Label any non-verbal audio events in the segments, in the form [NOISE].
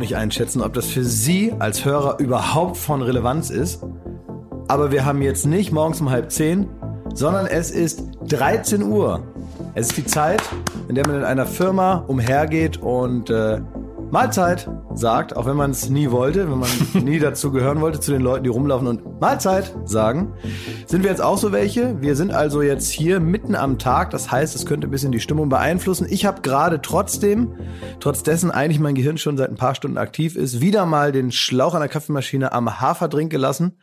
überhaupt nicht einschätzen, ob das für Sie als Hörer überhaupt von Relevanz ist. Aber wir haben jetzt nicht morgens um halb zehn, sondern es ist 13 Uhr. Es ist die Zeit, in der man in einer Firma umhergeht und äh, Mahlzeit sagt, auch wenn man es nie wollte, wenn man [LAUGHS] nie dazu gehören wollte, zu den Leuten, die rumlaufen und Mahlzeit sagen. Sind wir jetzt auch so welche? Wir sind also jetzt hier mitten am Tag, das heißt, es könnte ein bisschen die Stimmung beeinflussen. Ich habe gerade trotzdem, trotz dessen eigentlich mein Gehirn schon seit ein paar Stunden aktiv ist, wieder mal den Schlauch an der Kaffeemaschine am Haferdrink gelassen.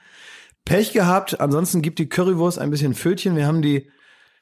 Pech gehabt, ansonsten gibt die Currywurst ein bisschen Fötchen. Wir haben die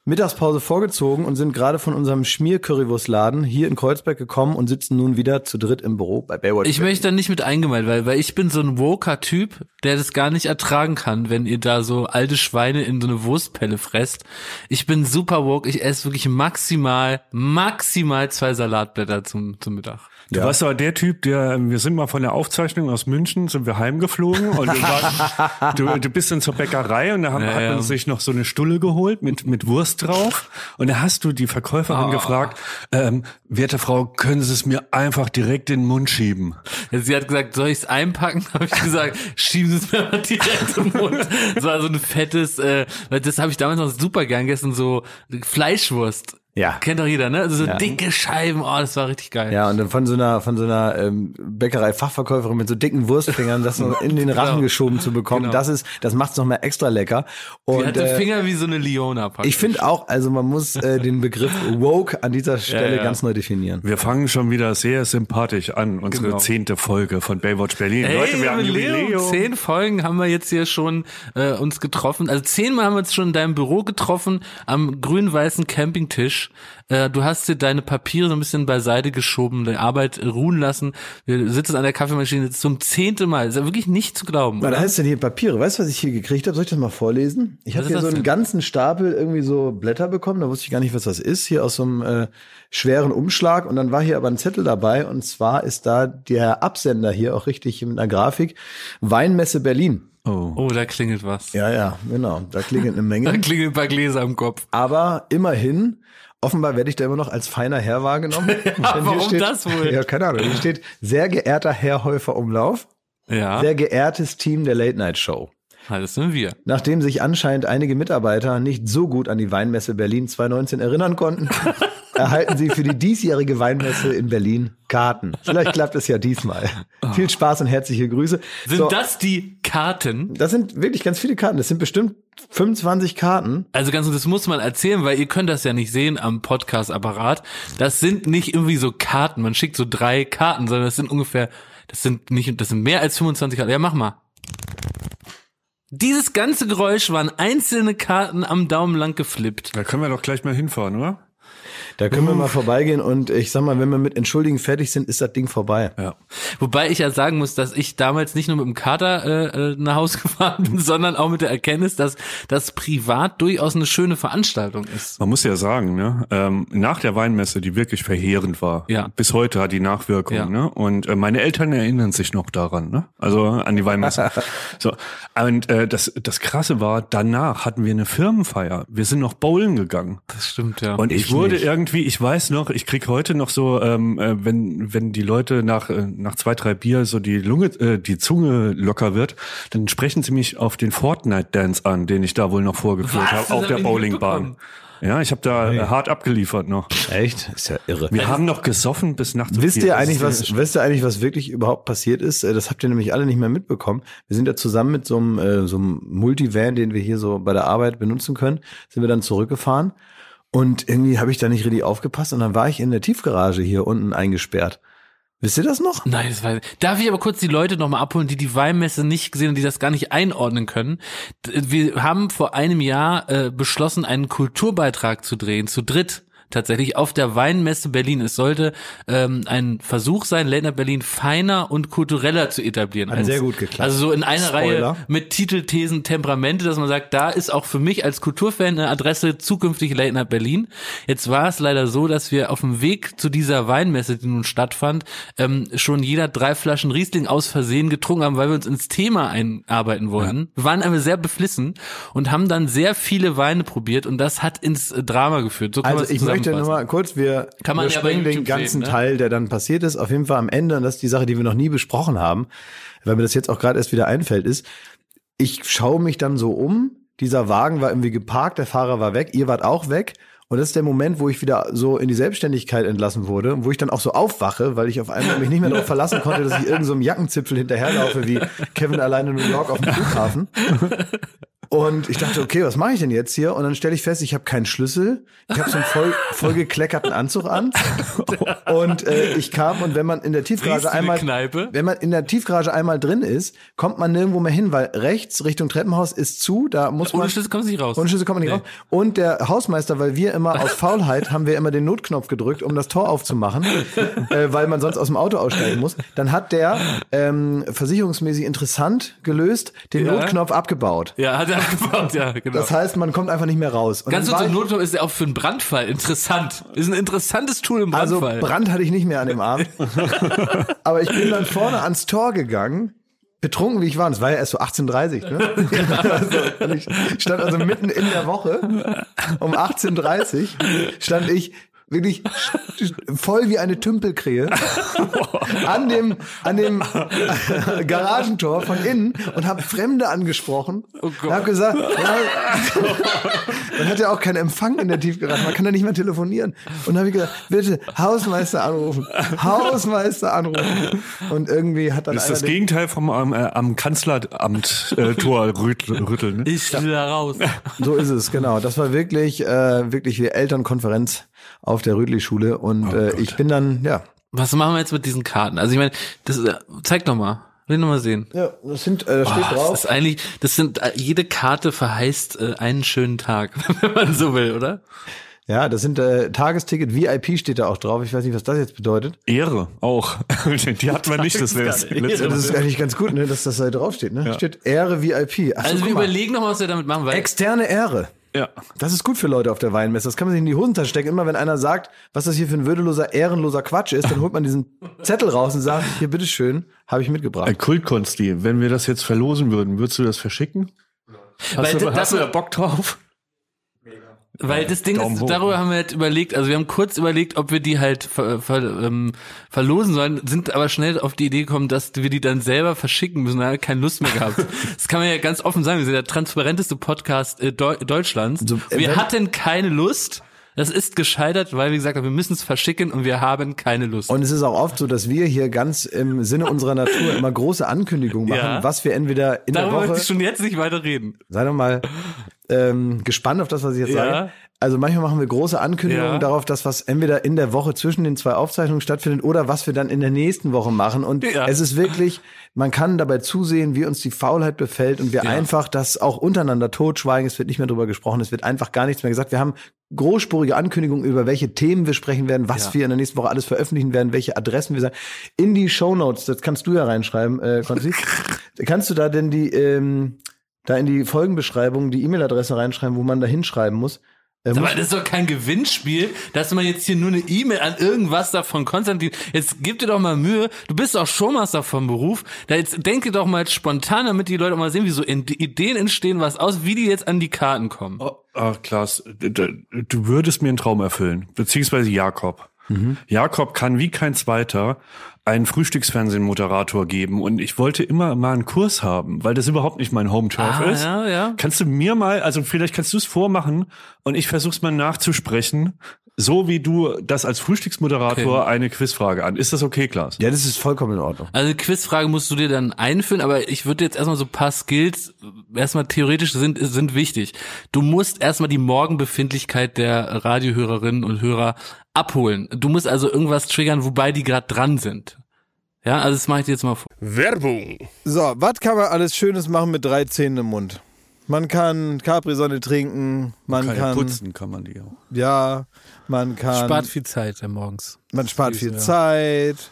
Mittagspause vorgezogen und sind gerade von unserem Schmier-Currywurstladen hier in Kreuzberg gekommen und sitzen nun wieder zu dritt im Büro bei Baywatch. Ich möchte da nicht mit eingemeilt, weil, weil ich bin so ein Woker-Typ, der das gar nicht ertragen kann, wenn ihr da so alte Schweine in so eine Wurstpelle fresst. Ich bin super woke, ich esse wirklich maximal, maximal zwei Salatblätter zum, zum Mittag. Du Ja. warst aber der Typ, der, wir sind mal von der Aufzeichnung aus München, sind wir heimgeflogen und du, war, du, du bist dann zur Bäckerei und da haben, Ja, hat ja. man sich noch so eine Stulle geholt mit, mit Wurst drauf und da hast du die Verkäuferin Oh. gefragt, ähm, werte Frau, können Sie es mir einfach direkt in den Mund schieben? Sie hat gesagt, soll ich es einpacken? [LAUGHS] Habe ich gesagt, schieben Sie es mir mal direkt im Mund. Das war so ein fettes, äh, weil das habe ich damals noch super gern gegessen, so Fleischwurst. Ja. Kennt doch jeder, ne? Also so Ja. dicke Scheiben, oh, das war richtig geil. Ja, und dann von so einer, von so einer ähm, Bäckerei-Fachverkäuferin mit so dicken Wurstfingern, das noch in den [LAUGHS] Rachen Genau. geschoben zu bekommen, Genau. das ist, das macht's noch mal extra lecker. Die Und hatte äh, Finger wie so eine Leona. praktisch. ich finde auch, also man muss äh, den Begriff woke an dieser Stelle ja. ganz neu definieren. Wir fangen schon wieder sehr sympathisch an, unsere Genau. zehnte Folge von Baywatch Berlin. Hey, Leute, wir haben. Jubiläum. Zehn Folgen haben wir jetzt hier schon äh, uns getroffen. Also zehnmal haben wir uns schon in deinem Büro getroffen, am grün-weißen Campingtisch. Äh, du hast dir deine Papiere so ein bisschen beiseite geschoben, die Arbeit ruhen lassen. Wir sitzen an der Kaffeemaschine zum zehnten Mal. ist ja wirklich nicht zu glauben. Was oder? heißt denn hier Papiere? Weißt du, was ich hier gekriegt habe? Soll ich das mal vorlesen? Ich habe hier so einen denn? ganzen Stapel irgendwie so Blätter bekommen. Da wusste ich gar nicht, was das ist. Hier aus so einem äh, schweren Umschlag. Und dann war hier aber ein Zettel dabei. Und zwar ist da der Absender hier auch richtig mit einer Grafik. Weinmesse Berlin. Oh. Oh, da klingelt was. Ja, ja, genau. Da klingelt eine [LAUGHS] Da Menge. klingeln ein paar Gläser im Kopf. Aber immerhin, offenbar werde ich da immer noch als feiner Herr wahrgenommen. [LAUGHS] Hier warum das wohl? Ja, keine Ahnung. Hier steht, sehr geehrter Herr Häufer Umlauf, Ja, sehr geehrtes Team der Late Night Show. Das sind wir. Nachdem sich anscheinend einige Mitarbeiter nicht so gut an die Weinmesse Berlin 2019 erinnern konnten, [LAUGHS] erhalten sie für die diesjährige Weinmesse in Berlin Karten. Vielleicht klappt es ja diesmal. Viel Spaß und herzliche Grüße. Sind So, das die Karten? das sind wirklich ganz viele Karten. Das sind bestimmt 25 Karten. Also ganz, das muss man erzählen, weil ihr könnt das ja nicht sehen am Podcast-Apparat. Das sind nicht irgendwie so Karten. Man schickt so drei Karten, sondern das sind ungefähr, das sind nicht, das sind mehr als 25 Karten. Ja, mach mal. Dieses ganze Geräusch waren einzelne Karten am Daumen lang geflippt. Da können wir doch gleich mal hinfahren, oder? Da können wir mal vorbeigehen und ich sag mal, wenn wir mit Entschuldigen fertig sind, ist das Ding vorbei. Ja. Wobei ich ja sagen muss, dass ich damals nicht nur mit dem Kater äh, äh, nach Hause [LAUGHS] gefahren bin, sondern auch mit der Erkenntnis, dass das privat durchaus eine schöne Veranstaltung ist. Man muss ja sagen, ne, ähm, nach der Weinmesse, die wirklich verheerend war, Ja. bis heute hat die Nachwirkung, Ja. ne? Und äh, meine Eltern erinnern sich noch daran, ne? Also an die Weinmesse. [LAUGHS] so. Und äh, das, das Krasse war, danach hatten wir eine Firmenfeier. Wir sind noch bowlen gegangen. Das stimmt, ja. Und ich, Ich wurde nicht. Irgendwie, ich weiß noch, ich krieg heute noch so, ähm, äh, wenn wenn die Leute nach äh, nach zwei drei Bier so die Lunge, äh, die Zunge locker wird, dann sprechen sie mich auf den Fortnite Dance an, den ich da wohl noch vorgeführt habe auf der Bowlingbahn. Ja, ich habe da äh, hart abgeliefert noch. Echt? Ist ja irre. Wir haben noch gesoffen bis nachts. Wisst ihr eigentlich, was, wisst ihr eigentlich, was wirklich überhaupt passiert ist? Äh, Das habt ihr nämlich alle nicht mehr mitbekommen. Wir sind ja zusammen mit so einem, äh, so einem Multivan, den wir hier so bei der Arbeit benutzen können, sind wir dann zurückgefahren. Und irgendwie habe ich da nicht richtig aufgepasst und dann war ich in der Tiefgarage hier unten eingesperrt. Wisst ihr das noch? Nein, das weiß ich. Darf ich aber kurz die Leute nochmal abholen, die die Weinmesse nicht gesehen und die das gar nicht einordnen können? Wir haben vor einem Jahr äh, beschlossen, einen Kulturbeitrag zu drehen, zu dritt tatsächlich auf der Weinmesse Berlin. Es sollte ähm, ein Versuch sein, Late Night Berlin feiner und kultureller zu etablieren. Hat sehr gut geklappt. Also so in einer Spoiler. Reihe mit Titelthesen, Temperamente, dass man sagt, da ist auch für mich als Kulturfan eine Adresse zukünftig Late Night Berlin. Jetzt war es leider so, dass wir auf dem Weg zu dieser Weinmesse, die nun stattfand, ähm, schon jeder drei Flaschen Riesling aus Versehen getrunken haben, weil wir uns ins Thema einarbeiten wollten. Wir waren aber sehr beflissen und haben dann sehr viele Weine probiert und das hat ins Drama geführt. So kann Also ich möchte möchte nur mal kurz, wir Kann man ja überspringen den YouTube ganzen sehen, ne? Teil, der dann passiert ist. Auf jeden Fall am Ende, und das ist die Sache, die wir noch nie besprochen haben, weil mir das jetzt auch gerade erst wieder einfällt, ist, ich schaue mich dann so um, dieser Wagen war irgendwie geparkt, der Fahrer war weg, ihr wart auch weg. Und das ist der Moment, wo ich wieder so in die Selbstständigkeit entlassen wurde wo ich dann auch so aufwache, weil ich auf einmal mich nicht mehr darauf verlassen konnte, dass ich irgendeinem so einem Jackenzipfel hinterherlaufe wie Kevin alleine in New York auf dem Flughafen. Und ich dachte, okay, was mache ich denn jetzt hier? Und dann stelle ich fest, ich habe keinen Schlüssel. Ich habe so einen voll, voll gekleckerten Anzug an. Und äh, ich kam und wenn man in der Tiefgarage einmal, wenn man in der Tiefgarage einmal drin ist, kommt man nirgendwo mehr hin, weil rechts Richtung Treppenhaus ist zu. Da muss man Ohne Schlüssel kommst du nicht raus. ohne Schlüssel kommt man nicht Nee. raus. Und der Hausmeister, weil wir immer aus Faulheit haben wir immer den Notknopf gedrückt, um das Tor aufzumachen, äh, weil man sonst aus dem Auto aussteigen muss. Dann hat der ähm, versicherungsmäßig interessant gelöst, den Ja. Notknopf abgebaut. Ja, hat er abgebaut, ja, genau. Das heißt, man kommt einfach nicht mehr raus. Und Ganz ich- Notknopf ist ja auch für einen Brandfall interessant. Ist ein interessantes Tool im Also Brandfall. Brand hatte ich nicht mehr an dem Abend. [LAUGHS] Aber ich bin dann vorne ans Tor gegangen, betrunken wie ich war. Und es war ja erst so 18.30 ne? [LAUGHS] also, und ich stand also mitten in der Woche um 18.30 stand ich wirklich voll wie eine Tümpelkrähe [LAUGHS] an dem an dem Garagentor von innen und habe Fremde angesprochen Oh Gott. und habe gesagt, ja, man hat ja auch keinen Empfang in der Tiefgarage, man kann da nicht mehr telefonieren. Und dann habe ich gesagt, bitte Hausmeister anrufen, Hausmeister anrufen. Und irgendwie hat dann Das ist das Gegenteil vom am, äh, am Kanzleramt äh, Tor rütteln. rütteln ne? ich will da raus. So ist es, genau. Das war wirklich, äh, wirklich wie Elternkonferenz auf der Rüdli-Schule. Und Oh äh, ich bin dann, ja. Was machen wir jetzt mit diesen Karten? Also ich meine, das äh, zeig doch mal. Will noch mal sehen. Ja, das sind, äh, da steht Das drauf. ist eigentlich, das sind äh, jede Karte verheißt äh, einen schönen Tag, [LAUGHS] wenn man so will, oder? Ja, das sind äh, Tagesticket, VIP steht da auch drauf. Ich weiß nicht, was das jetzt bedeutet. Ehre auch. [LAUGHS] Die hatten wir nicht, das wäre das. Das ist eigentlich ganz gut, ne, dass das da draufsteht. Ne? Steht Ehre VIP. Ach so, Also wir guck mal. überlegen noch mal, was wir damit machen, weil Externe Ehre. Ja. Das ist gut für Leute auf der Weinmesse. Das kann man sich in die Hosentasche stecken. Immer wenn einer sagt, was das hier für ein würdeloser, ehrenloser Quatsch ist, dann holt man diesen Zettel raus und sagt, hier, bitteschön, habe ich mitgebracht. Ein Kultkonsti, wenn wir das jetzt verlosen würden, würdest du das verschicken? Hast, Weil du, das- hast du da Bock drauf? Weil das Ding Daumen ist, hoch. darüber haben wir halt überlegt, also wir haben kurz überlegt, ob wir die halt ver, ver, ähm, verlosen sollen, sind aber schnell auf die Idee gekommen, dass wir die dann selber verschicken müssen, da haben wir keine Lust mehr gehabt. [LAUGHS] das kann man ja ganz offen sagen, wir sind der transparenteste Podcast äh, Deu Deutschlands. So, äh, wir hatten keine Lust, das ist gescheitert, weil wir gesagt haben, wir müssen es verschicken und wir haben keine Lust. Und es ist auch oft so, dass wir hier ganz im Sinne unserer Natur immer große Ankündigungen machen, Ja. was wir entweder in Darüber der möchte Woche, ich schon jetzt nicht weiter reden. sei doch mal ähm, gespannt auf das, was ich jetzt Ja. sage. Also manchmal machen wir große Ankündigungen Ja. darauf, dass was entweder in der Woche zwischen den zwei Aufzeichnungen stattfindet oder was wir dann in der nächsten Woche machen. Und Ja. es ist wirklich, man kann dabei zusehen, wie uns die Faulheit befällt und wir Ja. einfach das auch untereinander totschweigen. Es wird nicht mehr drüber gesprochen, es wird einfach gar nichts mehr gesagt. Wir haben großspurige Ankündigungen über welche Themen wir sprechen werden, was wir in der nächsten Woche alles veröffentlichen werden, welche Adressen wir sagen. In die Shownotes, das kannst du ja reinschreiben, äh, Konzi. [LAUGHS] kannst du da denn die ähm, da in die Folgenbeschreibung die E-Mail-Adresse reinschreiben, wo man da hinschreiben muss? Äh, Aber das ist doch kein Gewinnspiel, dass man jetzt hier nur eine E-Mail an irgendwas da von Konstantin. Jetzt gib dir doch mal Mühe. Du bist doch Showmaster vom Beruf. Da jetzt denke doch mal spontan, damit die Leute auch mal sehen, wie so in- Ideen entstehen, was aus, wie die jetzt an die Karten kommen. Oh, ah, Klaas, du würdest mir einen Traum erfüllen, beziehungsweise Jakob. Jakob kann wie kein zweiter einen Frühstücksfernsehen-Moderator geben und ich wollte immer mal einen Kurs haben, weil das überhaupt nicht mein Home-Turf Ah, ist. ja, ja. Kannst du mir mal, also vielleicht kannst du es vormachen und ich versuch's mal nachzusprechen, so wie du das als Frühstücksmoderator eine Quizfrage an. Ist das okay, Klaas? ja, das ist vollkommen in Ordnung. Also Quizfrage musst du dir dann einführen, aber ich würde jetzt erstmal so ein paar Skills, erstmal theoretisch sind, sind wichtig. Du musst erstmal die Morgenbefindlichkeit der Radiohörerinnen und Hörer abholen. Du musst also irgendwas triggern, wobei die gerade dran sind. Ja, also das mache ich dir jetzt mal vor. Werbung. So, was kann man alles Schönes machen mit drei Zähnen im Mund? Man kann Capri-Sonne trinken, man kann, kann man die auch. ja, man kann, Spart viel Zeit ja, morgens. man spart viel Zeit,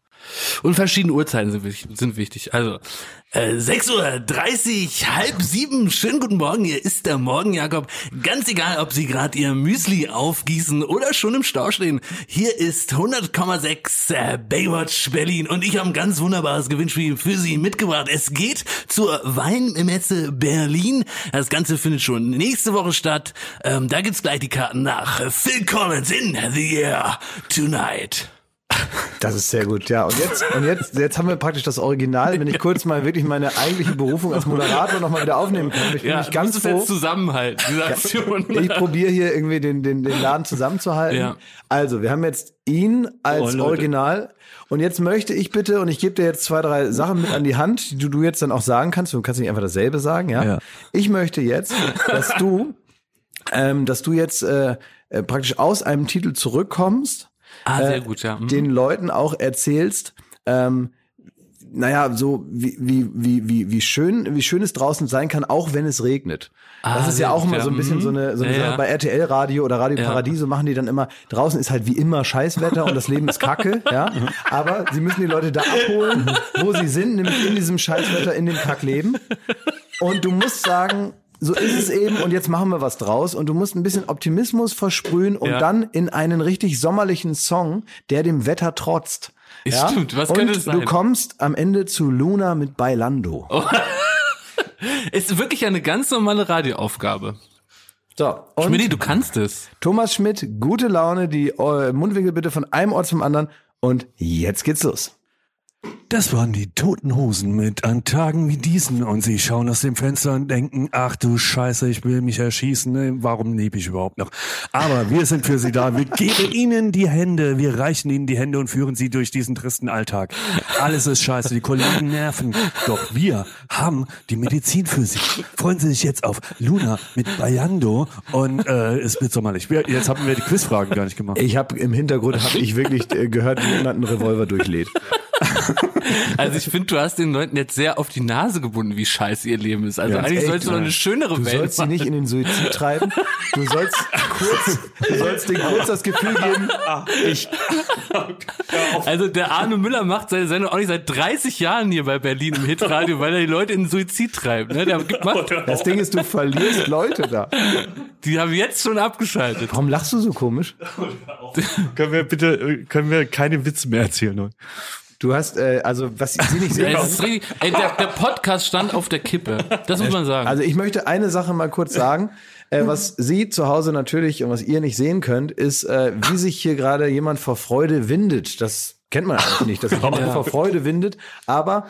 Und verschiedene Uhrzeiten sind wichtig. Sind wichtig. Also, äh, 6.30 Uhr, halb sieben. Schönen guten Morgen, hier ist der Morgen, Jakob. Ganz egal, ob Sie gerade Ihr Müsli aufgießen oder schon im Stau stehen. Hier ist 100,6 äh, Baywatch Berlin und ich habe ein ganz wunderbares Gewinnspiel für Sie mitgebracht. Es geht zur Weinmesse Berlin. Das Ganze findet schon nächste Woche statt. Ähm, da gibt's gleich die Karten nach Phil Collins in the Air Tonight. Das ist sehr gut, ja. Und jetzt, und jetzt, jetzt haben wir praktisch das Original, wenn ich kurz mal wirklich meine eigentliche Berufung als Moderator nochmal wieder aufnehmen kann. Ich bin mich ganz froh. jetzt zusammenhalten, diese Aktion. Ich probiere hier irgendwie den, den, den Laden zusammenzuhalten. Ja. Also, wir haben jetzt ihn als Oh. Original. Und jetzt möchte ich bitte, und ich gebe dir jetzt zwei, drei Sachen mit an die Hand, die du, du jetzt dann auch sagen kannst. Du kannst nicht einfach dasselbe sagen, ja? Ja. Ich möchte jetzt, dass du, ähm, dass du jetzt äh, äh, praktisch aus einem Titel zurückkommst ah, sehr äh, gut, ja. Mhm. den Leuten auch erzählst, ähm, naja, so wie, wie, wie, wie, wie schön, wie schön es draußen sein kann, auch wenn es regnet. Ah, das ist ja sehr auch immer so ein bisschen so eine, so eine Ja, Sache bei RTL Radio oder Radio Ja. Paradiso machen die dann immer, draußen ist halt wie immer Scheißwetter und das Leben ist Kacke, ja. Aber sie müssen die Leute da abholen, wo sie sind, nämlich in diesem Scheißwetter, in dem Kackleben. Und du musst sagen, so ist es eben und jetzt machen wir was draus und du musst ein bisschen Optimismus versprühen und Ja. dann in einen richtig sommerlichen Song, der dem Wetter trotzt. Ist stimmt, was und könnte es du sein? kommst am Ende zu Luna mit Bailando. [LAUGHS] Ist wirklich eine ganz normale Radioaufgabe. So, und Schmidti, du kannst es. Thomas Schmidt, gute Laune, die äh, Mundwinkel bitte von einem Ort zum anderen und jetzt geht's los. Das waren die Toten Hosen mit an Tagen wie diesen und sie schauen aus dem Fenster und denken, ach du Scheiße, ich will mich erschießen, ne? warum lebe ich überhaupt noch? Aber wir sind für sie da, wir geben ihnen die Hände, wir reichen ihnen die Hände und führen sie durch diesen tristen Alltag. Alles ist scheiße, die Kollegen nerven, doch wir haben die Medizin für sie. Freuen Sie sich jetzt auf Luna mit Bayando und äh, es wird sommerlich. Wir, jetzt haben wir die Quizfragen gar nicht gemacht. Ich habe im Hintergrund habe ich wirklich äh, gehört, wie jemand einen Revolver durchlädt. Also ich finde, du hast den Leuten jetzt sehr auf die Nase gebunden, wie scheiße ihr Leben ist. Also Ganz eigentlich sollst du doch ja. eine schönere Du Welt sollst sie machen. nicht in den Suizid treiben. Du sollst kurz, du sollst denen kurz das Gefühl geben, ich, Also der Arno Müller macht seine Sendung auch nicht seit 30 Jahren hier bei Berlin im Hitradio, weil er die Leute in den Suizid treibt. Ne? Der macht, das Ding ist, du verlierst Leute da. die haben jetzt schon abgeschaltet. Warum lachst du so komisch? können wir bitte, können wir keine Witze mehr erzählen? Du hast, äh, also was Sie nicht sehen, richtig, ey, der, der Podcast stand auf der Kippe. Das muss man sagen. Also ich möchte eine Sache mal kurz sagen. Äh, was Sie zu Hause natürlich und was ihr nicht sehen könnt, ist, äh, wie sich hier gerade jemand vor Freude windet. Das kennt man eigentlich nicht, dass sich jemand vor Freude windet. Aber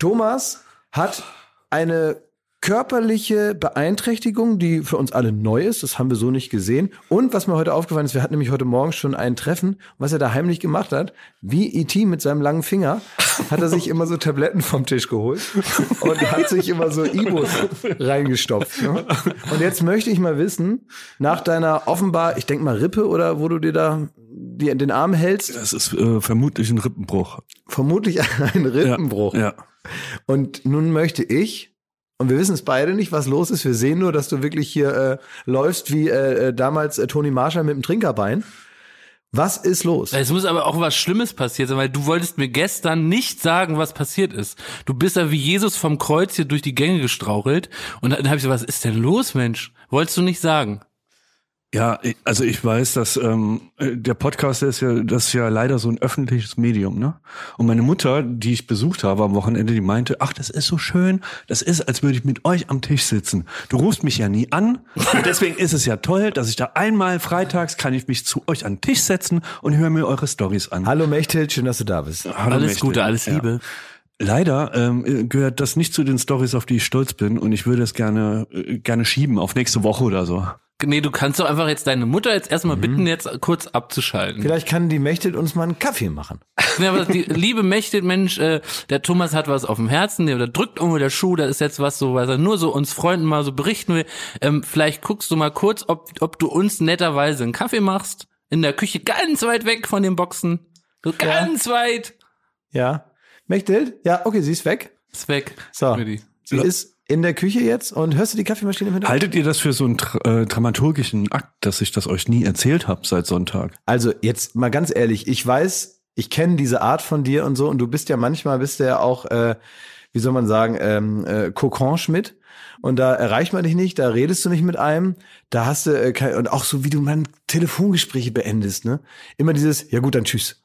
Thomas hat eine körperliche Beeinträchtigung, die für uns alle neu ist. Das haben wir so nicht gesehen. Und was mir heute aufgefallen ist, wir hatten nämlich heute Morgen schon ein Treffen. Was er da heimlich gemacht hat, wie E.T. mit seinem langen Finger, hat er sich immer so Tabletten vom Tisch geholt und hat sich immer so Ibos reingestopft. Ne? Und jetzt möchte ich mal wissen, nach deiner offenbar, ich denk mal Rippe oder wo du dir da die, den Arm hältst, Das ist äh, vermutlich ein Rippenbruch. vermutlich [LAUGHS] ein Rippenbruch. Ja. Und nun möchte ich, und wir wissen es beide nicht, was los ist. Wir sehen nur, dass du wirklich hier äh, läufst wie äh, äh, damals äh, Toni Marshall mit dem Trinkerbein. Was ist los? Es muss aber auch was Schlimmes passiert sein, weil du wolltest mir gestern nicht sagen, was passiert ist. Du bist ja wie Jesus vom Kreuz hier durch die Gänge gestrauchelt und dann habe ich so, was ist denn los, Mensch? Wolltest du nicht sagen? Ja, also ich weiß, dass ähm, äh, der Podcast der ist ja, das ist ja leider so ein öffentliches Medium, ne? Und meine Mutter, die ich besucht habe am Wochenende, die meinte, ach, das ist so schön, das ist, als würde ich mit euch am Tisch sitzen. Du rufst mich ja nie an und deswegen ist es ja toll, dass ich da einmal freitags kann ich mich zu euch an den Tisch setzen und höre mir eure Stories an. Hallo Mechthild, schön, dass du da bist. Hallo, alles Mächte. Gute, alles Ja. Liebe. Leider ähm, gehört das nicht zu den Stories, auf die ich stolz bin und ich würde es gerne äh, gerne schieben auf nächste Woche oder so. Nee, du kannst doch einfach jetzt deine Mutter jetzt erstmal Mhm. bitten, jetzt kurz abzuschalten. Vielleicht kann die Mechthild uns mal einen Kaffee machen. [LAUGHS] Ja, aber die liebe Mächte, Mensch, äh, der Thomas hat was auf dem Herzen, der, der drückt irgendwo der Schuh, da ist jetzt was so, was er nur so uns Freunden mal so berichten will. Ähm, vielleicht guckst du mal kurz, ob, ob du uns netterweise einen Kaffee machst, in der Küche ganz weit weg von den Boxen. So ganz weit. Ja. Mechthild? Ja, okay, sie ist weg. Ist weg. So. Sie ist in der Küche jetzt und hörst du die Kaffeemaschine im Hintergrund? Haltet ihr das für so einen äh, dramaturgischen Akt, dass ich das euch nie erzählt habe seit Sonntag? Also jetzt mal ganz ehrlich, ich weiß, ich kenne diese Art von dir und so und du bist ja manchmal, bist du ja auch, äh, wie soll man sagen, ähm, äh, Kokon-Schmidt. Und da erreicht man dich nicht, da redest du nicht mit einem, da hast du äh, kein, und auch so wie du mal Telefongespräche beendest, ne? Immer dieses, ja gut, dann tschüss.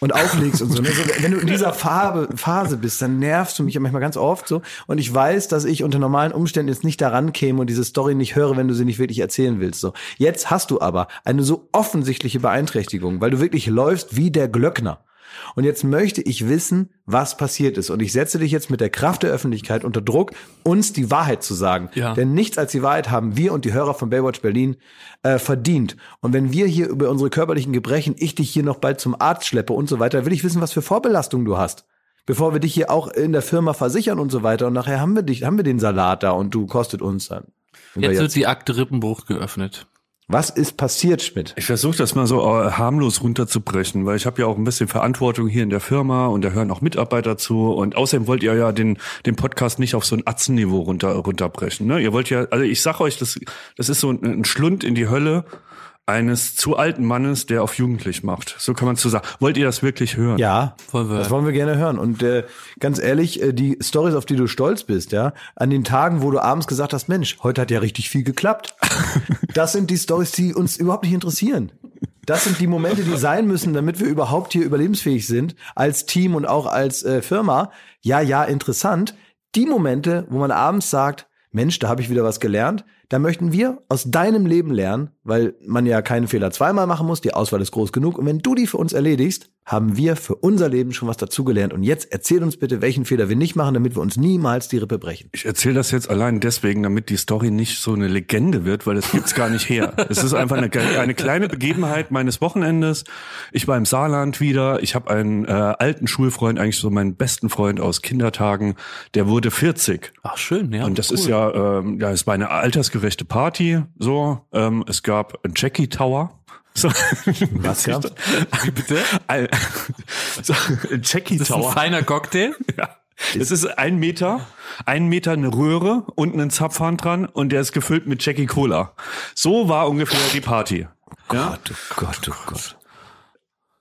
Und auflegst und so. Ne? so wenn du in dieser Farbe, Phase bist, dann nervst du mich manchmal ganz oft so. Und ich weiß, dass ich unter normalen Umständen jetzt nicht daran käme und diese Story nicht höre, wenn du sie nicht wirklich erzählen willst. So. Jetzt hast du aber eine so offensichtliche Beeinträchtigung, weil du wirklich läufst wie der Glöckner. Und jetzt möchte ich wissen, was passiert ist. Und ich setze dich jetzt mit der Kraft der Öffentlichkeit unter Druck, uns die Wahrheit zu sagen. Ja. Denn nichts als die Wahrheit haben wir und die Hörer von Baywatch Berlin äh, verdient. Und wenn wir hier über unsere körperlichen Gebrechen, ich dich hier noch bald zum Arzt schleppe und so weiter, will ich wissen, was für Vorbelastung du hast. Bevor wir dich hier auch in der Firma versichern und so weiter. Und nachher haben wir dich, haben wir den Salat da und du kostet uns dann. Jetzt wird die Akte Rippenbruch geöffnet. Was ist passiert, Schmidt? Ich versuche das mal so äh, harmlos runterzubrechen, weil ich habe ja auch ein bisschen Verantwortung hier in der Firma und da hören auch Mitarbeiter zu und außerdem wollt ihr ja den den Podcast nicht auf so ein Atzenniveau runter runterbrechen. Ne? Ihr wollt ja, also ich sag euch, das das ist so ein, ein Schlund in die Hölle eines zu alten Mannes, der auf Jugendlich macht. So kann man zu sagen. Wollt ihr das wirklich hören? Ja, Wollen wir- das wollen wir gerne hören. Und äh, ganz ehrlich, äh, die Stories, auf die du stolz bist, ja, an den Tagen, wo du abends gesagt hast, Mensch, heute hat ja richtig viel geklappt. [LAUGHS] das sind die Stories, die uns überhaupt nicht interessieren. Das sind die Momente, die sein müssen, damit wir überhaupt hier überlebensfähig sind, als Team und auch als äh, Firma. Ja, ja, interessant. Die Momente, wo man abends sagt, Mensch, da habe ich wieder was gelernt. Da möchten wir aus deinem Leben lernen, weil man ja keinen Fehler zweimal machen muss. Die Auswahl ist groß genug. Und wenn du die für uns erledigst, haben wir für unser Leben schon was dazugelernt. Und jetzt erzähl uns bitte, welchen Fehler wir nicht machen, damit wir uns niemals die Rippe brechen. Ich erzähle das jetzt allein deswegen, damit die Story nicht so eine Legende wird, weil das gibt's gar nicht her. [LAUGHS] Es ist einfach eine, eine kleine Begebenheit meines Wochenendes. Ich war im Saarland wieder. Ich habe einen äh, alten Schulfreund, eigentlich so meinen besten Freund aus Kindertagen. Der wurde 40. Ach schön, ja. Und das cool. ist ja, ähm, ja, es war eine altersgerechte Party. So, ähm, es gab einen Jackie Tower. So. Was [LAUGHS] gab's? Wie bitte? Ein- so, ein Jackie Das ist ein Tower. feiner Cocktail. [LAUGHS] Ja. Es ist ein Meter, ein Meter eine Röhre und ein Zapfhahn dran und der ist gefüllt mit Jackie Cola. So war ungefähr die Party. Ja? Gott, oh Gott, oh Gott.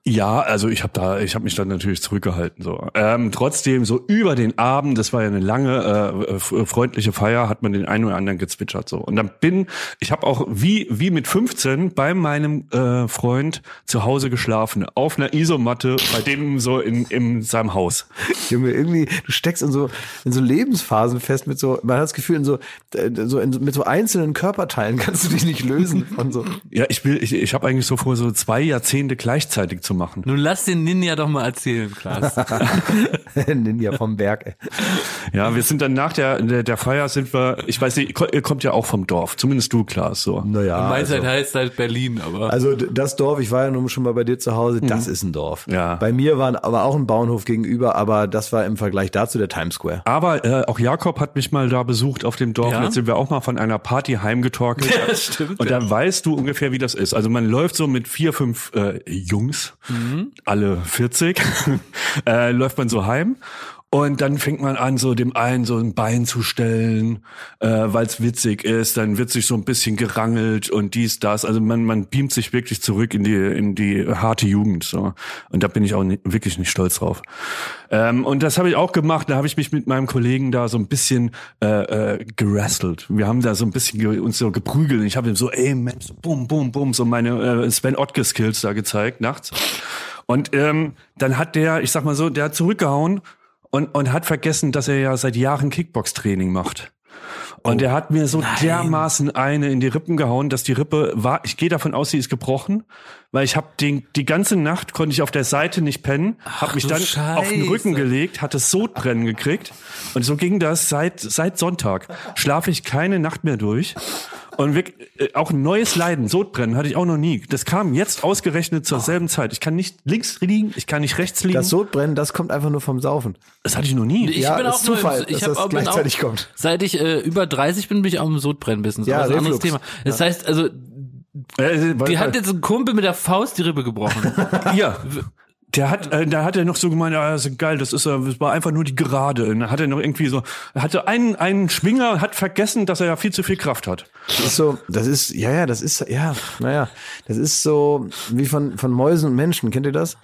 Ja, also ich habe da, ich habe mich dann natürlich zurückgehalten. So, ähm, trotzdem so über den Abend, das war ja eine lange äh, f- freundliche Feier, hat man den einen oder anderen gezwitschert so. Und dann bin, ich habe auch wie wie mit 15 bei meinem äh, Freund zu Hause geschlafen auf einer Isomatte bei dem so in in seinem Haus. Junge, irgendwie, du steckst in so, in so Lebensphasen fest mit so, man hat das Gefühl, in so, äh, so, in, mit so einzelnen Körperteilen [LAUGHS] kannst du dich nicht lösen von so. Ja, ich will, ich, ich habe eigentlich so vor, so zwei Jahrzehnte gleichzeitig zu machen. Nun lass den Ninja doch mal erzählen, Klaas. [LAUGHS] Ninja vom Berg, ey. Ja, wir sind dann nach der der, der Feier sind wir, ich weiß nicht, ihr kommt ja auch vom Dorf, zumindest du, Klaas, so. Naja. Meins Also, heißt halt Berlin, aber. also das Dorf, ich war ja nun schon mal bei dir zu Hause, das ist ein Dorf. Ja. Bei mir war aber auch ein Bauernhof gegenüber, aber das war im Vergleich dazu der Times Square. Aber äh, auch Jakob hat mich mal da besucht auf dem Dorf. Ja? Und Jetzt sind wir auch mal von einer Party heimgetorkelt. [LAUGHS] Ja, stimmt, Und ja. da weißt du ungefähr, wie das ist. Also man läuft so mit vier, fünf äh, Jungs, Mhm. alle 40, [LAUGHS] äh, läuft man so heim. Und dann fängt man an, so dem einen so ein Bein zu stellen, äh, weil es witzig ist. Dann wird sich so ein bisschen gerangelt und dies, das. Also man, man beamt sich wirklich zurück in die, in die harte Jugend. So. Und da bin ich auch ni- wirklich nicht stolz drauf. Ähm, und das habe ich auch gemacht. Da habe ich mich mit meinem Kollegen da so ein bisschen äh, äh, gerasselt. Wir haben da so ein bisschen uns so geprügelt. Ich habe ihm so, ey Mensch, bum, bum, bum, so meine äh, Sven Ottke Skills da gezeigt nachts. Und ähm, dann hat der, ich sag mal so, der hat zurückgehauen und, und hat vergessen, dass er ja seit Jahren Kickbox-Training macht. Und er hat mir so dermaßen eine in die Rippen gehauen, dass die Rippe war, ich gehe davon aus, sie ist gebrochen, weil ich habe den die ganze Nacht konnte ich auf der Seite nicht pennen, habe mich dann auf den Rücken Scheiße. gelegt, hatte Sodbrennen gekriegt und so ging das seit seit Sonntag. Schlafe ich keine Nacht mehr durch. Und wir, äh, auch ein neues Leiden, Sodbrennen hatte ich auch noch nie. Das kam jetzt ausgerechnet zur selben Zeit. Ich kann nicht links liegen, ich kann nicht rechts liegen. Das Das, Sodbrennen, das kommt einfach nur vom Saufen. hatte ich noch nie. Ich Ja, bin das auch ist Zufall, nur, ich dass hab das gleichzeitig auch, kommt. Seit ich äh, über 30 bin, bin ich auch im Sodbrennen-Business. Ja, aber das ist ein anderes. Thema. Das heißt, also, Äh, weil- die hat jetzt ein Kumpel mit der Faust die Rippe gebrochen. [LAUGHS] Ja. Der hat, äh, da hat er noch so gemeint, ja, das ist geil, das ist, äh, das war einfach nur die Gerade. Und dann hat er noch irgendwie so, er hatte einen, einen Schwinger, hat vergessen, dass er ja viel zu viel Kraft hat. Das ist so, das ist, ja, ja, das ist, ja, naja, das ist so wie von, von Mäusen und Menschen, kennt ihr das?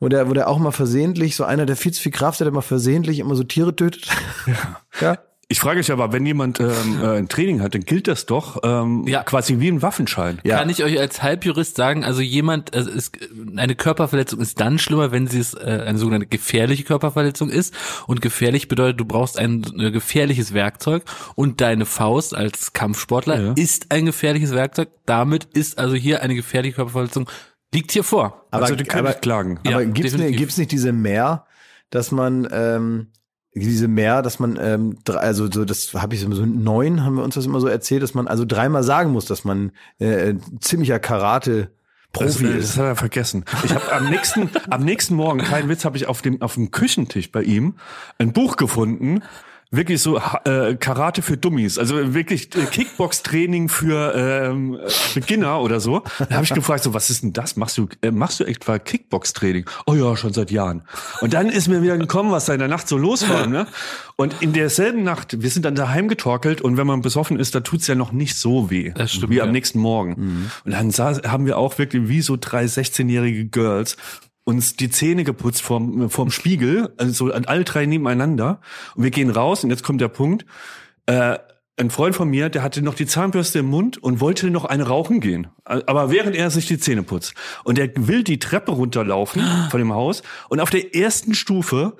Wo der, wo der auch mal versehentlich, so einer, der viel zu viel Kraft hat, der mal versehentlich immer so Tiere tötet. Ja. ja. Ich frage mich aber, wenn jemand ähm, äh, ein Training hat, dann gilt das doch ähm, Ja. quasi wie ein Waffenschein. Ja. Kann ich euch als Halbjurist sagen, also jemand, also es, eine Körperverletzung ist dann schlimmer, wenn sie es äh, eine sogenannte gefährliche Körperverletzung ist. Und gefährlich bedeutet, du brauchst ein äh, gefährliches Werkzeug und deine Faust als Kampfsportler Ja. ist ein gefährliches Werkzeug. Damit ist also hier eine gefährliche Körperverletzung, liegt hier vor. also die können nicht klagen. Ja, aber gibt's, ne, definitiv. gibt's nicht diese Mehr, dass man, ähm, diese Mehr, dass man, ähm, drei, also so, das habe ich so, so neun, haben wir uns das immer so erzählt, dass man also dreimal sagen muss, dass man äh, ein ziemlicher Karate Das, Profi äh, ist. das hat er vergessen. Ich habe am nächsten, am nächsten Morgen, kein Witz, habe ich auf dem auf dem Küchentisch bei ihm ein Buch gefunden. Wirklich so äh, Karate für Dummies, also wirklich äh, Kickbox-Training für ähm, äh, Beginner oder so. Da habe ich gefragt, so was ist denn das? Machst du äh, machst du etwa Kickbox-Training? Oh ja, schon seit Jahren. Und dann ist mir wieder gekommen, was da in der Nacht so los war. Ne? Und in derselben Nacht, wir sind dann daheim getorkelt und wenn man besoffen ist, da tut's ja noch nicht so weh Das stimmt, wie am ja. nächsten Morgen. Und dann saß, haben wir auch wirklich wie so drei 16-jährige Girls uns die Zähne geputzt vorm, vorm Spiegel, also so alle drei nebeneinander. Und wir gehen raus und jetzt kommt der Punkt. Äh, ein Freund von mir, der hatte noch die Zahnbürste im Mund und wollte noch eine rauchen gehen. Aber während er sich die Zähne putzt. Und er will die Treppe runterlaufen von dem Haus. Und auf der ersten Stufe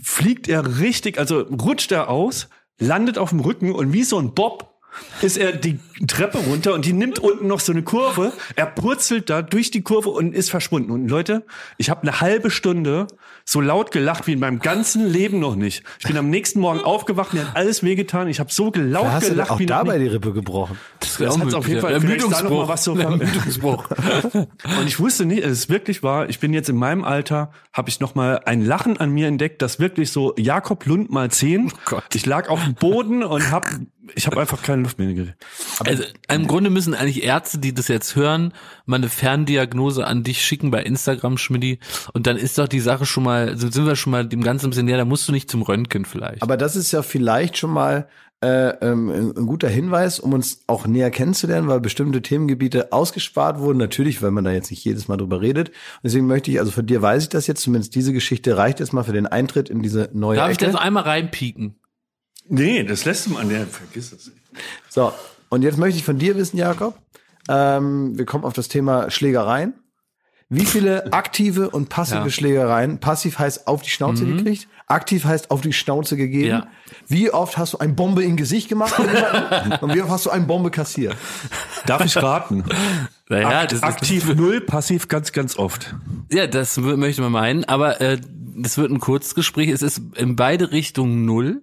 fliegt er richtig, also rutscht er aus, landet auf dem Rücken und wie so ein Bob ist er die Treppe runter und die nimmt unten noch so eine Kurve. Er purzelt da durch die Kurve und ist verschwunden. Und Leute, ich habe eine halbe Stunde so laut gelacht wie in meinem ganzen Leben noch nicht. Ich bin am nächsten Morgen aufgewacht, mir hat alles wehgetan. Ich habe so laut Da hast du gelacht auch wie noch dabei die Rippe gebrochen. Das, Das hat's auf jeden Fall. Vielleicht da noch mal was so Ermüdungsbruch. [LAUGHS] Und ich wusste nicht, es ist wirklich wahr, ich bin jetzt in meinem Alter, habe ich noch mal ein Lachen an mir entdeckt, das wirklich so Jakob Lund mal zehn. Gott. Ich lag auf dem Boden und hab ich habe einfach keine Luft mehr gekriegt. Also im Grunde müssen eigentlich Ärzte, die das jetzt hören, mal eine Ferndiagnose an dich schicken bei Instagram, Schmidti. Und dann ist doch die Sache schon mal, sind wir schon mal dem Ganzen ein bisschen näher, da musst du nicht zum Röntgen vielleicht. Aber das ist ja vielleicht schon mal äh, ähm, ein guter Hinweis, um uns auch näher kennenzulernen, weil bestimmte Themengebiete ausgespart wurden. Natürlich, weil man da jetzt nicht jedes Mal drüber redet. Und deswegen möchte ich, also von dir weiß ich das jetzt, zumindest diese Geschichte reicht jetzt mal für den Eintritt in diese neue Darf ich Ecke. da so einmal reinpieken? Nee, das lässt du mal. Nee, vergiss es. So, und jetzt möchte ich von dir wissen, Jakob, ähm, wir kommen auf das Thema Schlägereien. Wie viele aktive und passive Ja. Schlägereien, passiv heißt auf die Schnauze gekriegt, aktiv heißt auf die Schnauze gegeben. Ja. Wie oft hast du ein Bombe in Gesicht gemacht [LAUGHS] und wie oft hast du ein Bombe kassiert? Darf ich raten? Naja, Akt, das ist- aktiv null, passiv ganz, ganz oft. Ja, das möchte man meinen, aber äh, das wird ein Kurzgespräch. Es ist in beide Richtungen null,